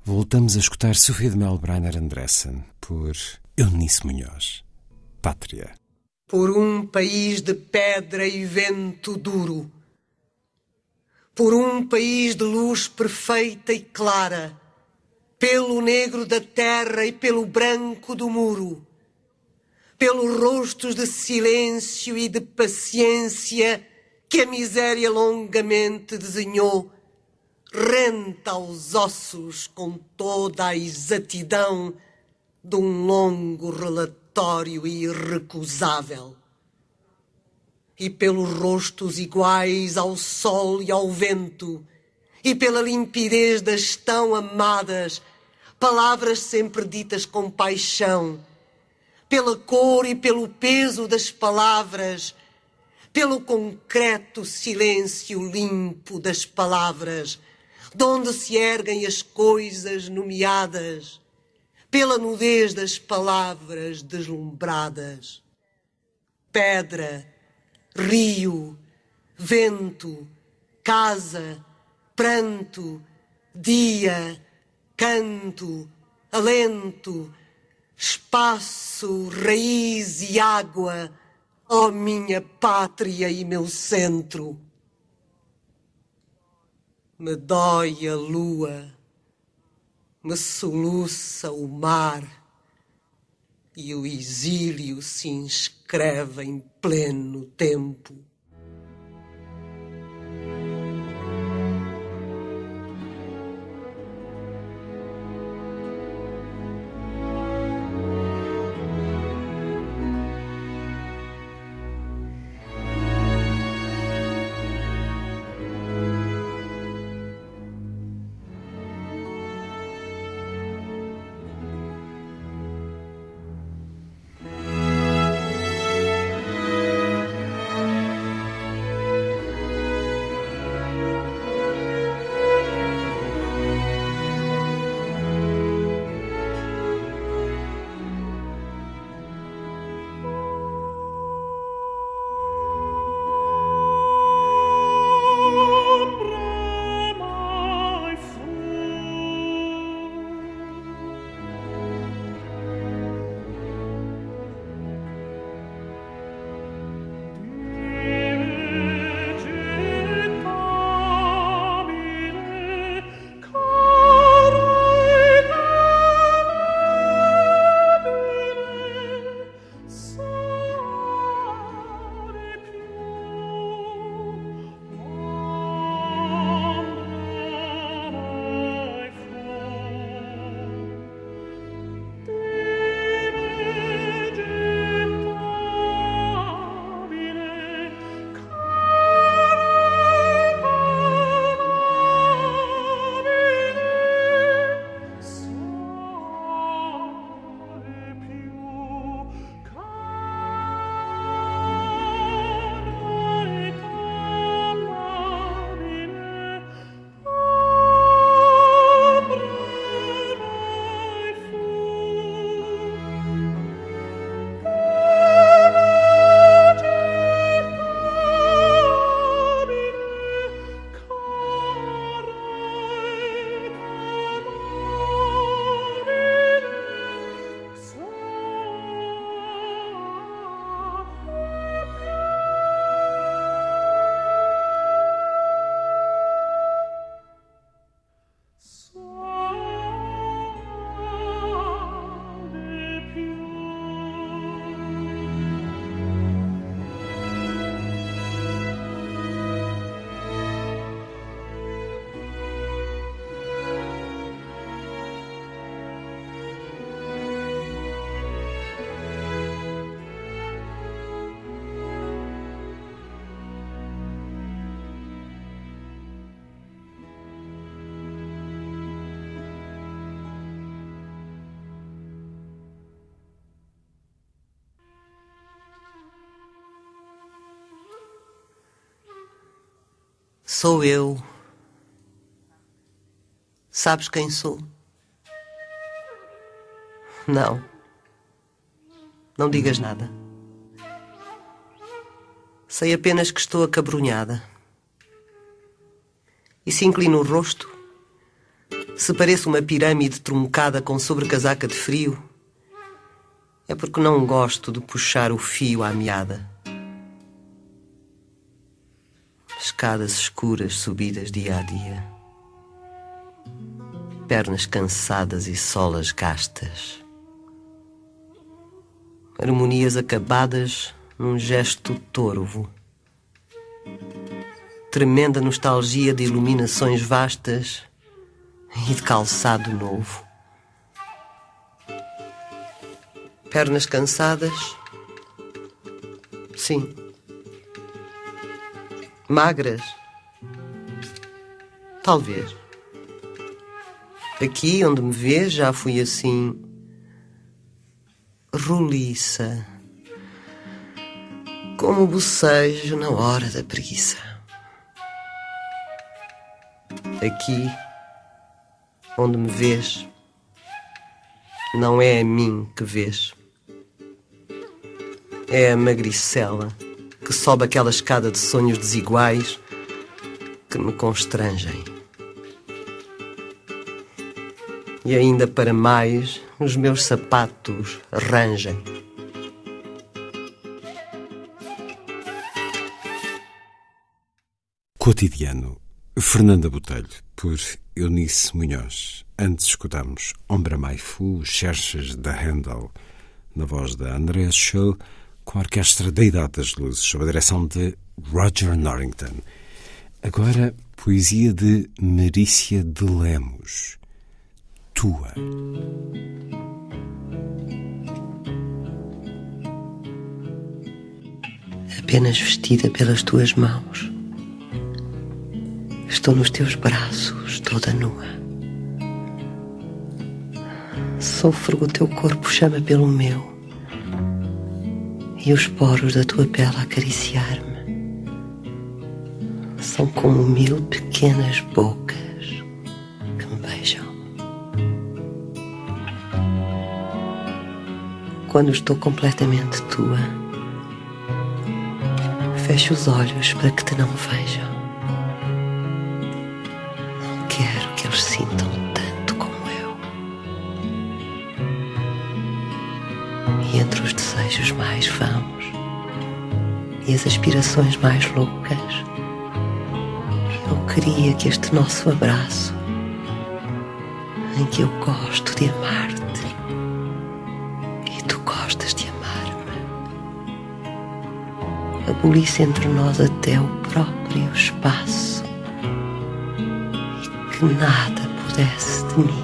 Voltamos a escutar Sofia de Melbrenner Andressen por Eunice Munhoz. Pátria. Por um país de pedra e vento duro. Por um país de luz perfeita e clara. Pelo negro da terra e pelo branco do muro pelos rostos de silêncio e de paciência que a miséria longamente desenhou, renta aos ossos com toda a exatidão de um longo relatório irrecusável. E pelos rostos iguais ao sol e ao vento, e pela limpidez das tão amadas, palavras sempre ditas com paixão, pela cor e pelo peso das palavras, pelo concreto silêncio limpo das palavras, de onde se erguem as coisas nomeadas, pela nudez das palavras deslumbradas. Pedra, rio, vento, casa, pranto, dia, canto, alento, espaço, raiz e água, ó oh minha pátria e meu centro. Me dói a lua, me soluça o mar, e o exílio se inscreve em pleno tempo. Sou eu. Sabes quem sou? Não. Não digas nada. Sei apenas que estou acabrunhada. E se inclino o rosto, se pareço uma pirâmide truncada com sobrecasaca de frio, é porque não gosto de puxar o fio à meada. Escadas escuras subidas dia a dia. Pernas cansadas e solas gastas. Harmonias acabadas num gesto torvo. Tremenda nostalgia de iluminações vastas e de calçado novo. Pernas cansadas? Sim. Magras? Talvez. Aqui onde me vês já fui assim. roliça. Como bocejo na hora da preguiça. Aqui onde me vês, não é a mim que vês. É a magricela que sobe aquela escada de sonhos desiguais que me constrangem. E ainda para mais, os meus sapatos rangem. Cotidiano. Fernanda Botelho, por Eunice Munhoz. Antes escutamos Ombra Maifu, Cherches da Handel, na voz da Andrea Scholl, com a Orquestra da Idade das Luzes, sob a direção de Roger Norrington. Agora, poesia de Marícia de Lemos. Tua. Apenas vestida pelas tuas mãos. Estou nos teus braços, toda nua. Sofro o teu corpo chama pelo meu e os poros da tua pele acariciar-me. São como mil pequenas bocas que me beijam. Quando estou completamente tua, fecho os olhos para que te não vejam. As aspirações mais loucas, eu queria que este nosso abraço, em que eu gosto de amar-te e tu gostas de amar-me, abolisse entre nós até o próprio espaço e que nada pudesse de mim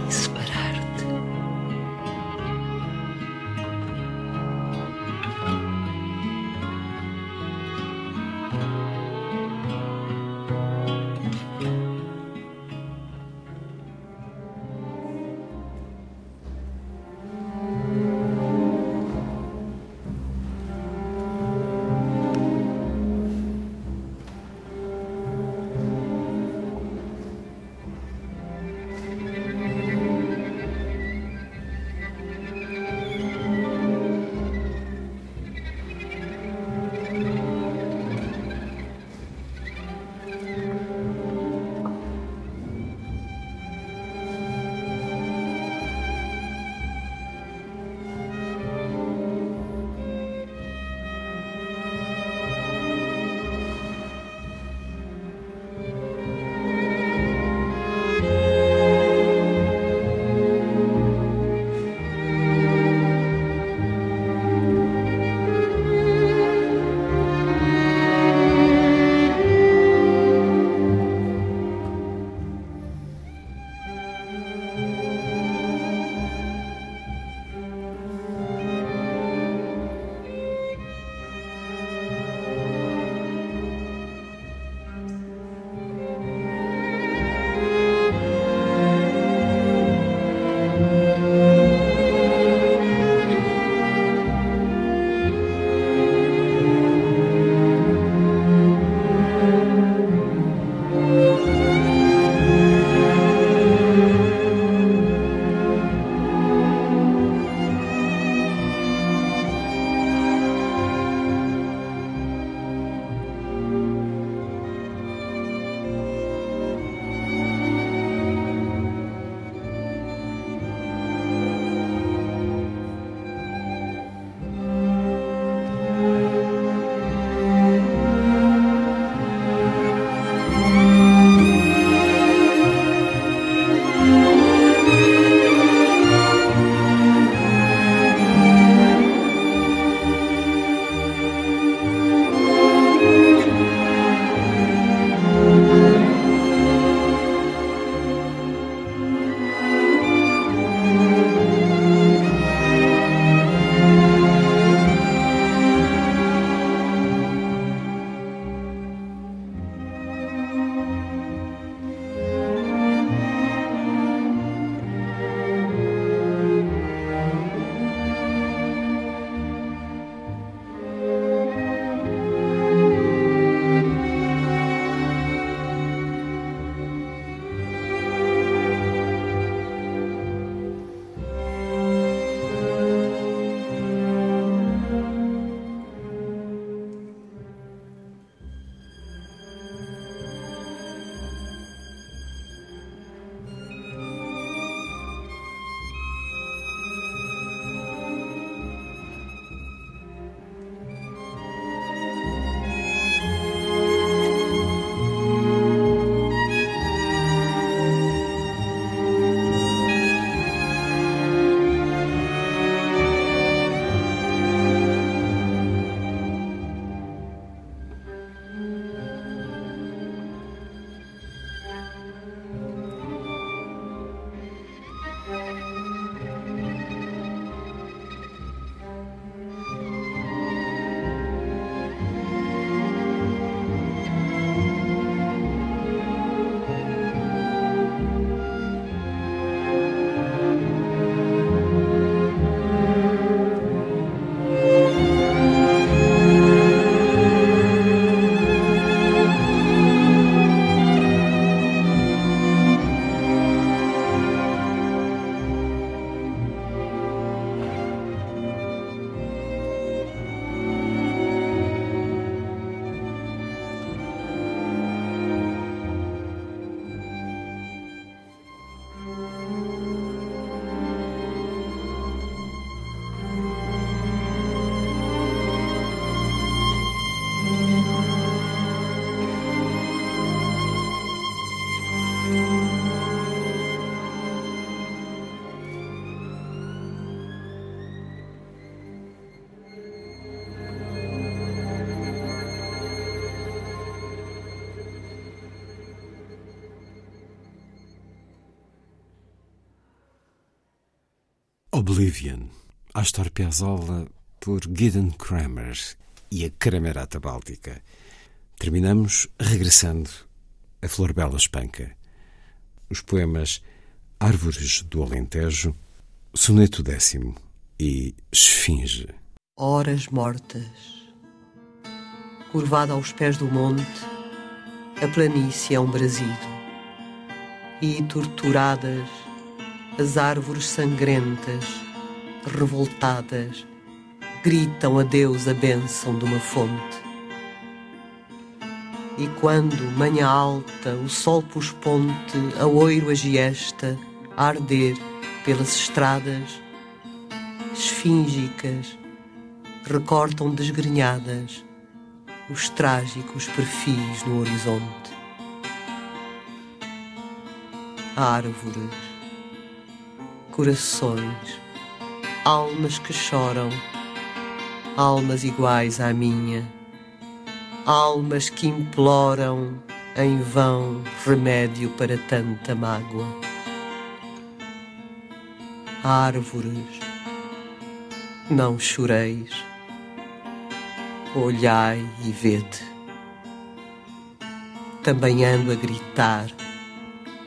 Oblivion, Astor Piazzolla por Gideon Kramer e a Cramerata Báltica. Terminamos regressando a Flor Bela Espanca. Os poemas Árvores do Alentejo, Soneto Décimo e Esfinge. Horas mortas, curvada aos pés do monte, a planície é um brasido, e torturadas as árvores sangrentas, revoltadas, gritam a Deus a bênção de uma fonte. E quando, manhã alta, o sol pus ponte, a oiro a giesta, a arder pelas estradas, esfíngicas, recortam desgrenhadas os trágicos perfis no horizonte. Árvores, corações, almas que choram, almas iguais à minha, almas que imploram em vão remédio para tanta mágoa. Árvores, não choreis, olhai e vede. Também ando a gritar,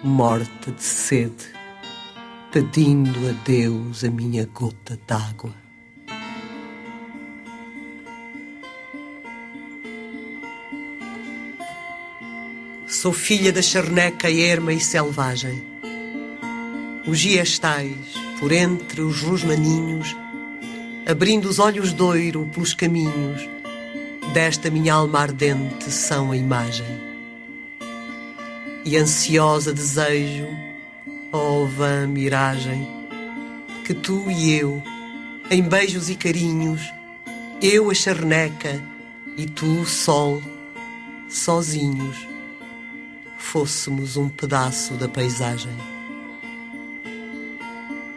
morta de sede pedindo a Deus a minha gota d'água. Sou filha da charneca erma e selvagem. Os giestais, por entre os rosmaninhos, abrindo os olhos doiro pelos caminhos, desta minha alma ardente são a imagem. E ansiosa desejo oh vã miragem, que tu e eu, em beijos e carinhos, eu a charneca e tu o sol, sozinhos, fôssemos um pedaço da paisagem.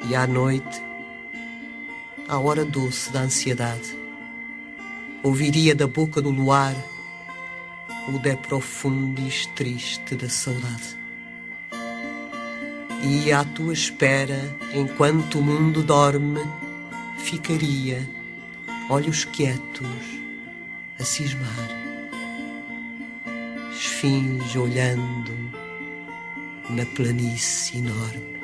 E à noite, à hora doce da ansiedade, ouviria da boca do luar o de profundis triste da saudade e à tua espera, enquanto o mundo dorme, ficaria, olhos quietos, a cismar. Esfinge olhando na planície enorme.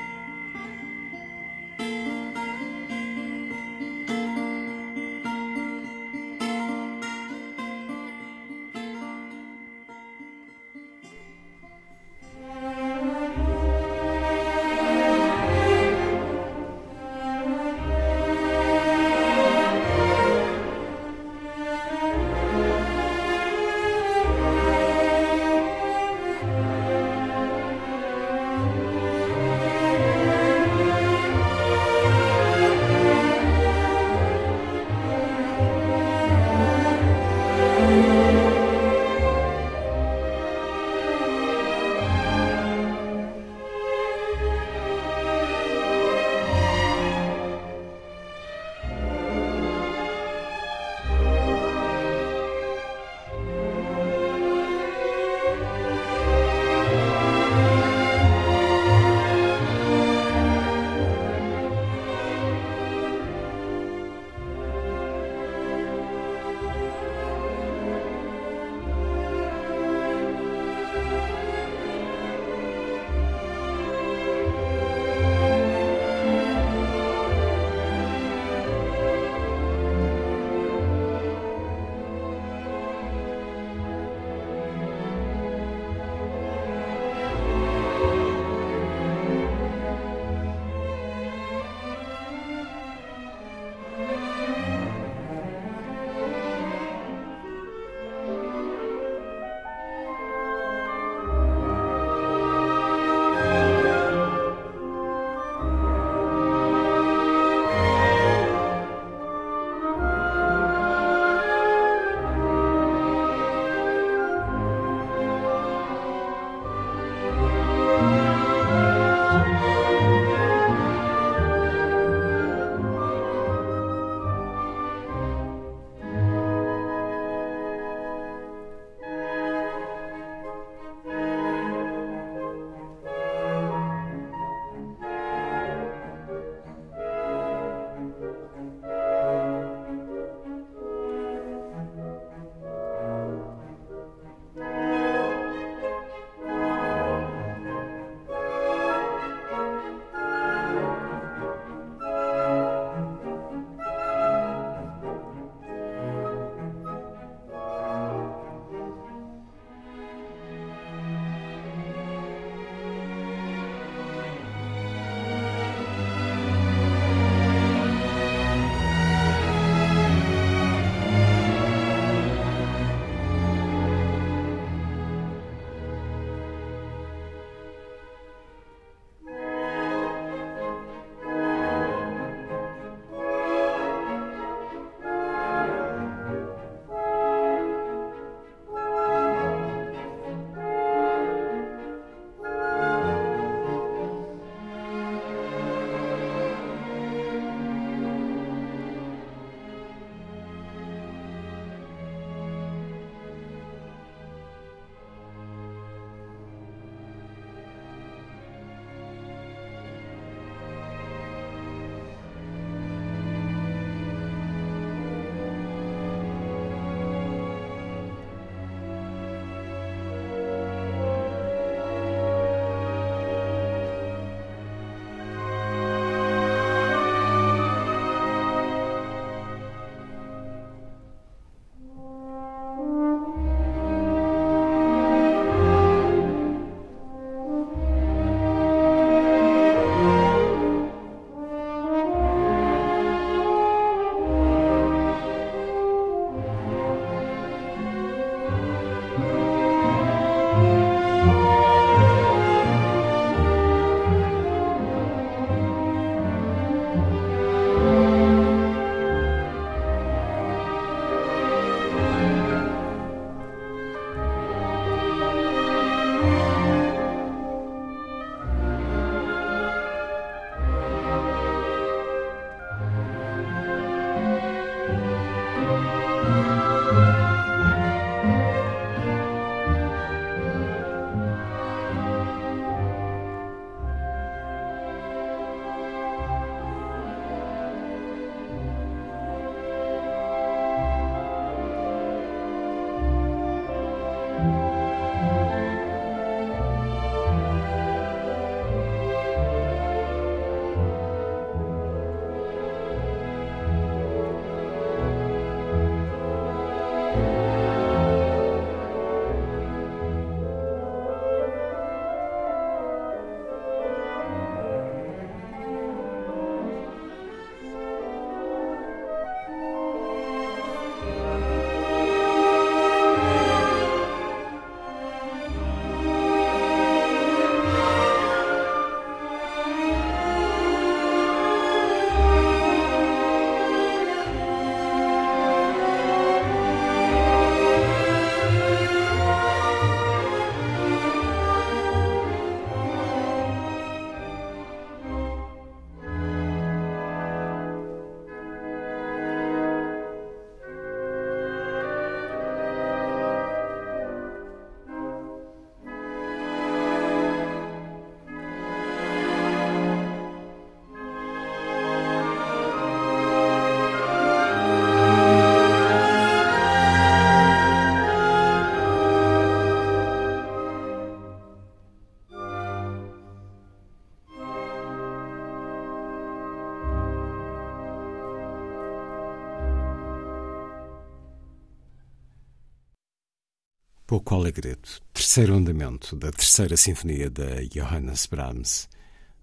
Pouco Alegredo, terceiro andamento da terceira sinfonia de Johannes Brahms.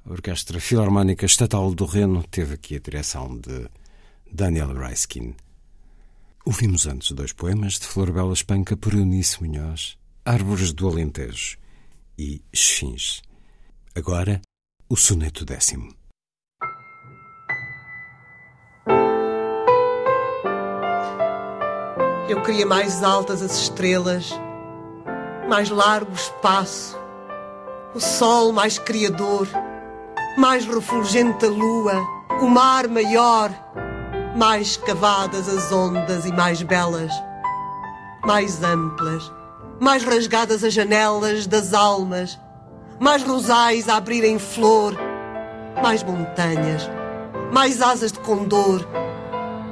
A Orquestra Filarmónica Estatal do Reno teve aqui a direção de Daniel Reiskin. Ouvimos antes dois poemas de Florbela Espanca por Eunice Munhoz, Árvores do Alentejo e Esfinge. Agora, o soneto décimo. Eu queria mais altas as estrelas, mais largo espaço, o sol mais criador, mais refulgente a lua, o mar maior, mais cavadas as ondas e mais belas, mais amplas, mais rasgadas as janelas das almas, mais rosais a abrirem flor, mais montanhas, mais asas de condor,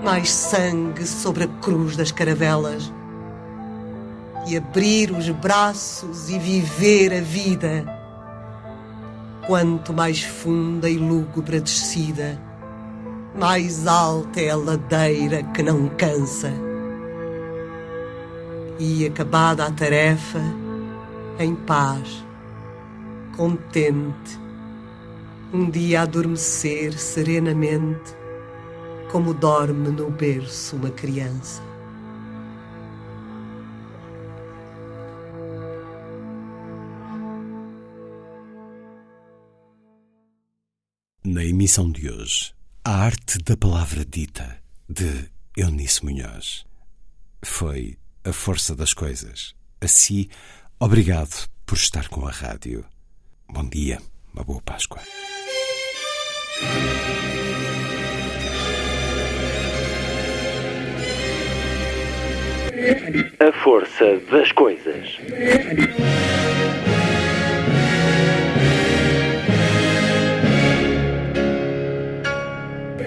mais sangue sobre a cruz das caravelas. E abrir os braços e viver a vida. Quanto mais funda e lúgubre a descida, mais alta é a ladeira que não cansa. E acabada a tarefa, em paz, contente, um dia adormecer serenamente como dorme no berço uma criança. Na emissão de hoje, a arte da palavra dita, de Eunice Munhoz. Foi a força das coisas. Assim, obrigado por estar com a rádio. Bom dia, uma boa Páscoa. A força das coisas.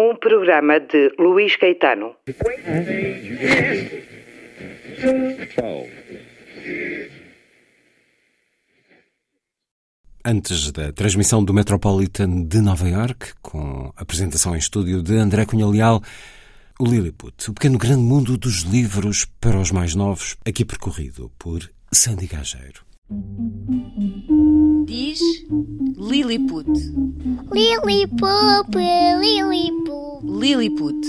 Um programa de Luís Caetano. Antes da transmissão do Metropolitan de Nova York, com apresentação em estúdio de André Cunha Leal, o Lilliput, o pequeno grande mundo dos livros para os mais novos, aqui percorrido por Sandy Gageiro. Diz Lilliput. Lilliput, Lilliput. Lilliput.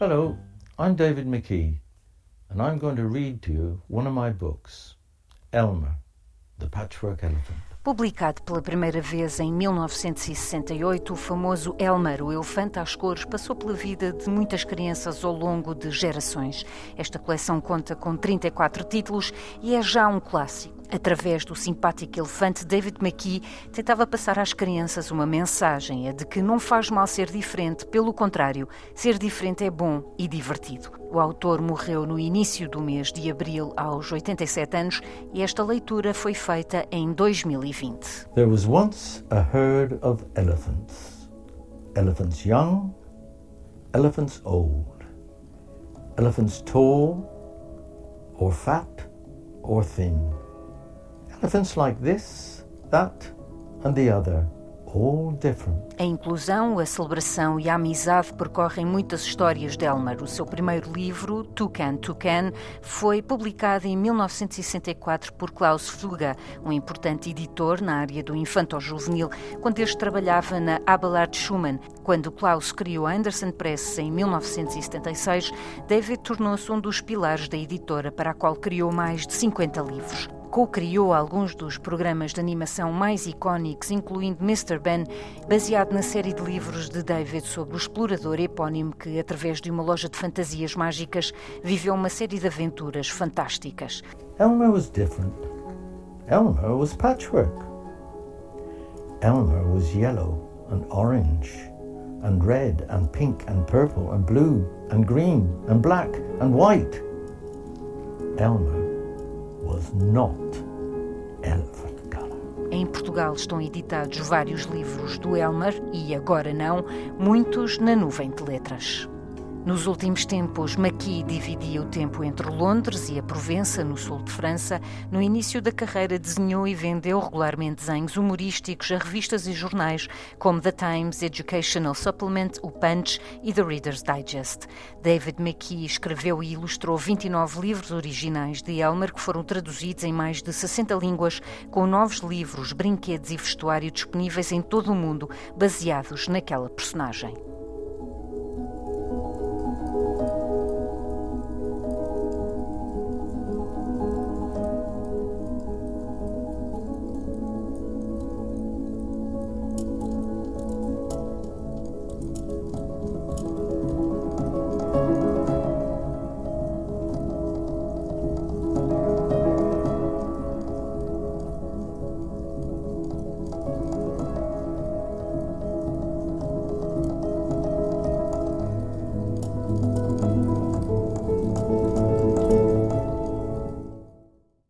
Hello, I'm David McKee, and I'm going to read to you one of my books, Elmer, the Patchwork Elephant. Publicado pela primeira vez em 1968, o famoso Elmer, o elefante às cores, passou pela vida de muitas crianças ao longo de gerações. Esta coleção conta com 34 títulos e é já um clássico. Através do simpático elefante, David McKee tentava passar às crianças uma mensagem, a de que não faz mal ser diferente, pelo contrário, ser diferente é bom e divertido. O autor morreu no início do mês de abril, aos 87 anos, e esta leitura foi feita em 2020. There was once a herd of elephants. Elephants young, elephants old. Elephants tall, or fat, or thin. Elephants like this, that, and the other. A inclusão, a celebração e a amizade percorrem muitas histórias de Elmer. O seu primeiro livro, Toucan Toucan, foi publicado em 1964 por Klaus Fluga, um importante editor na área do infanto-juvenil, quando este trabalhava na Abelard Schumann. Quando Klaus criou a Anderson Press em 1976, David tornou-se um dos pilares da editora, para a qual criou mais de 50 livros co-criou alguns dos programas de animação mais icónicos, incluindo Mr. Ben, baseado na série de livros de David sobre o explorador epónimo que, através de uma loja de fantasias mágicas, viveu uma série de aventuras fantásticas. Elmer was different. Elmer was patchwork. Elmer was yellow and orange and red and pink and purple and blue and green and black and white. Elmer was not elephant. Em Portugal estão editados vários livros do Elmer e, agora não, muitos na nuvem de letras. Nos últimos tempos, Maqui dividia o tempo entre Londres e a Provença, no sul de França. No início da carreira, desenhou e vendeu regularmente desenhos humorísticos a revistas e jornais como The Times, Educational Supplement, o Punch e The Reader's Digest. David McKee escreveu e ilustrou 29 livros originais de Elmer que foram traduzidos em mais de 60 línguas, com novos livros, brinquedos e vestuário disponíveis em todo o mundo, baseados naquela personagem.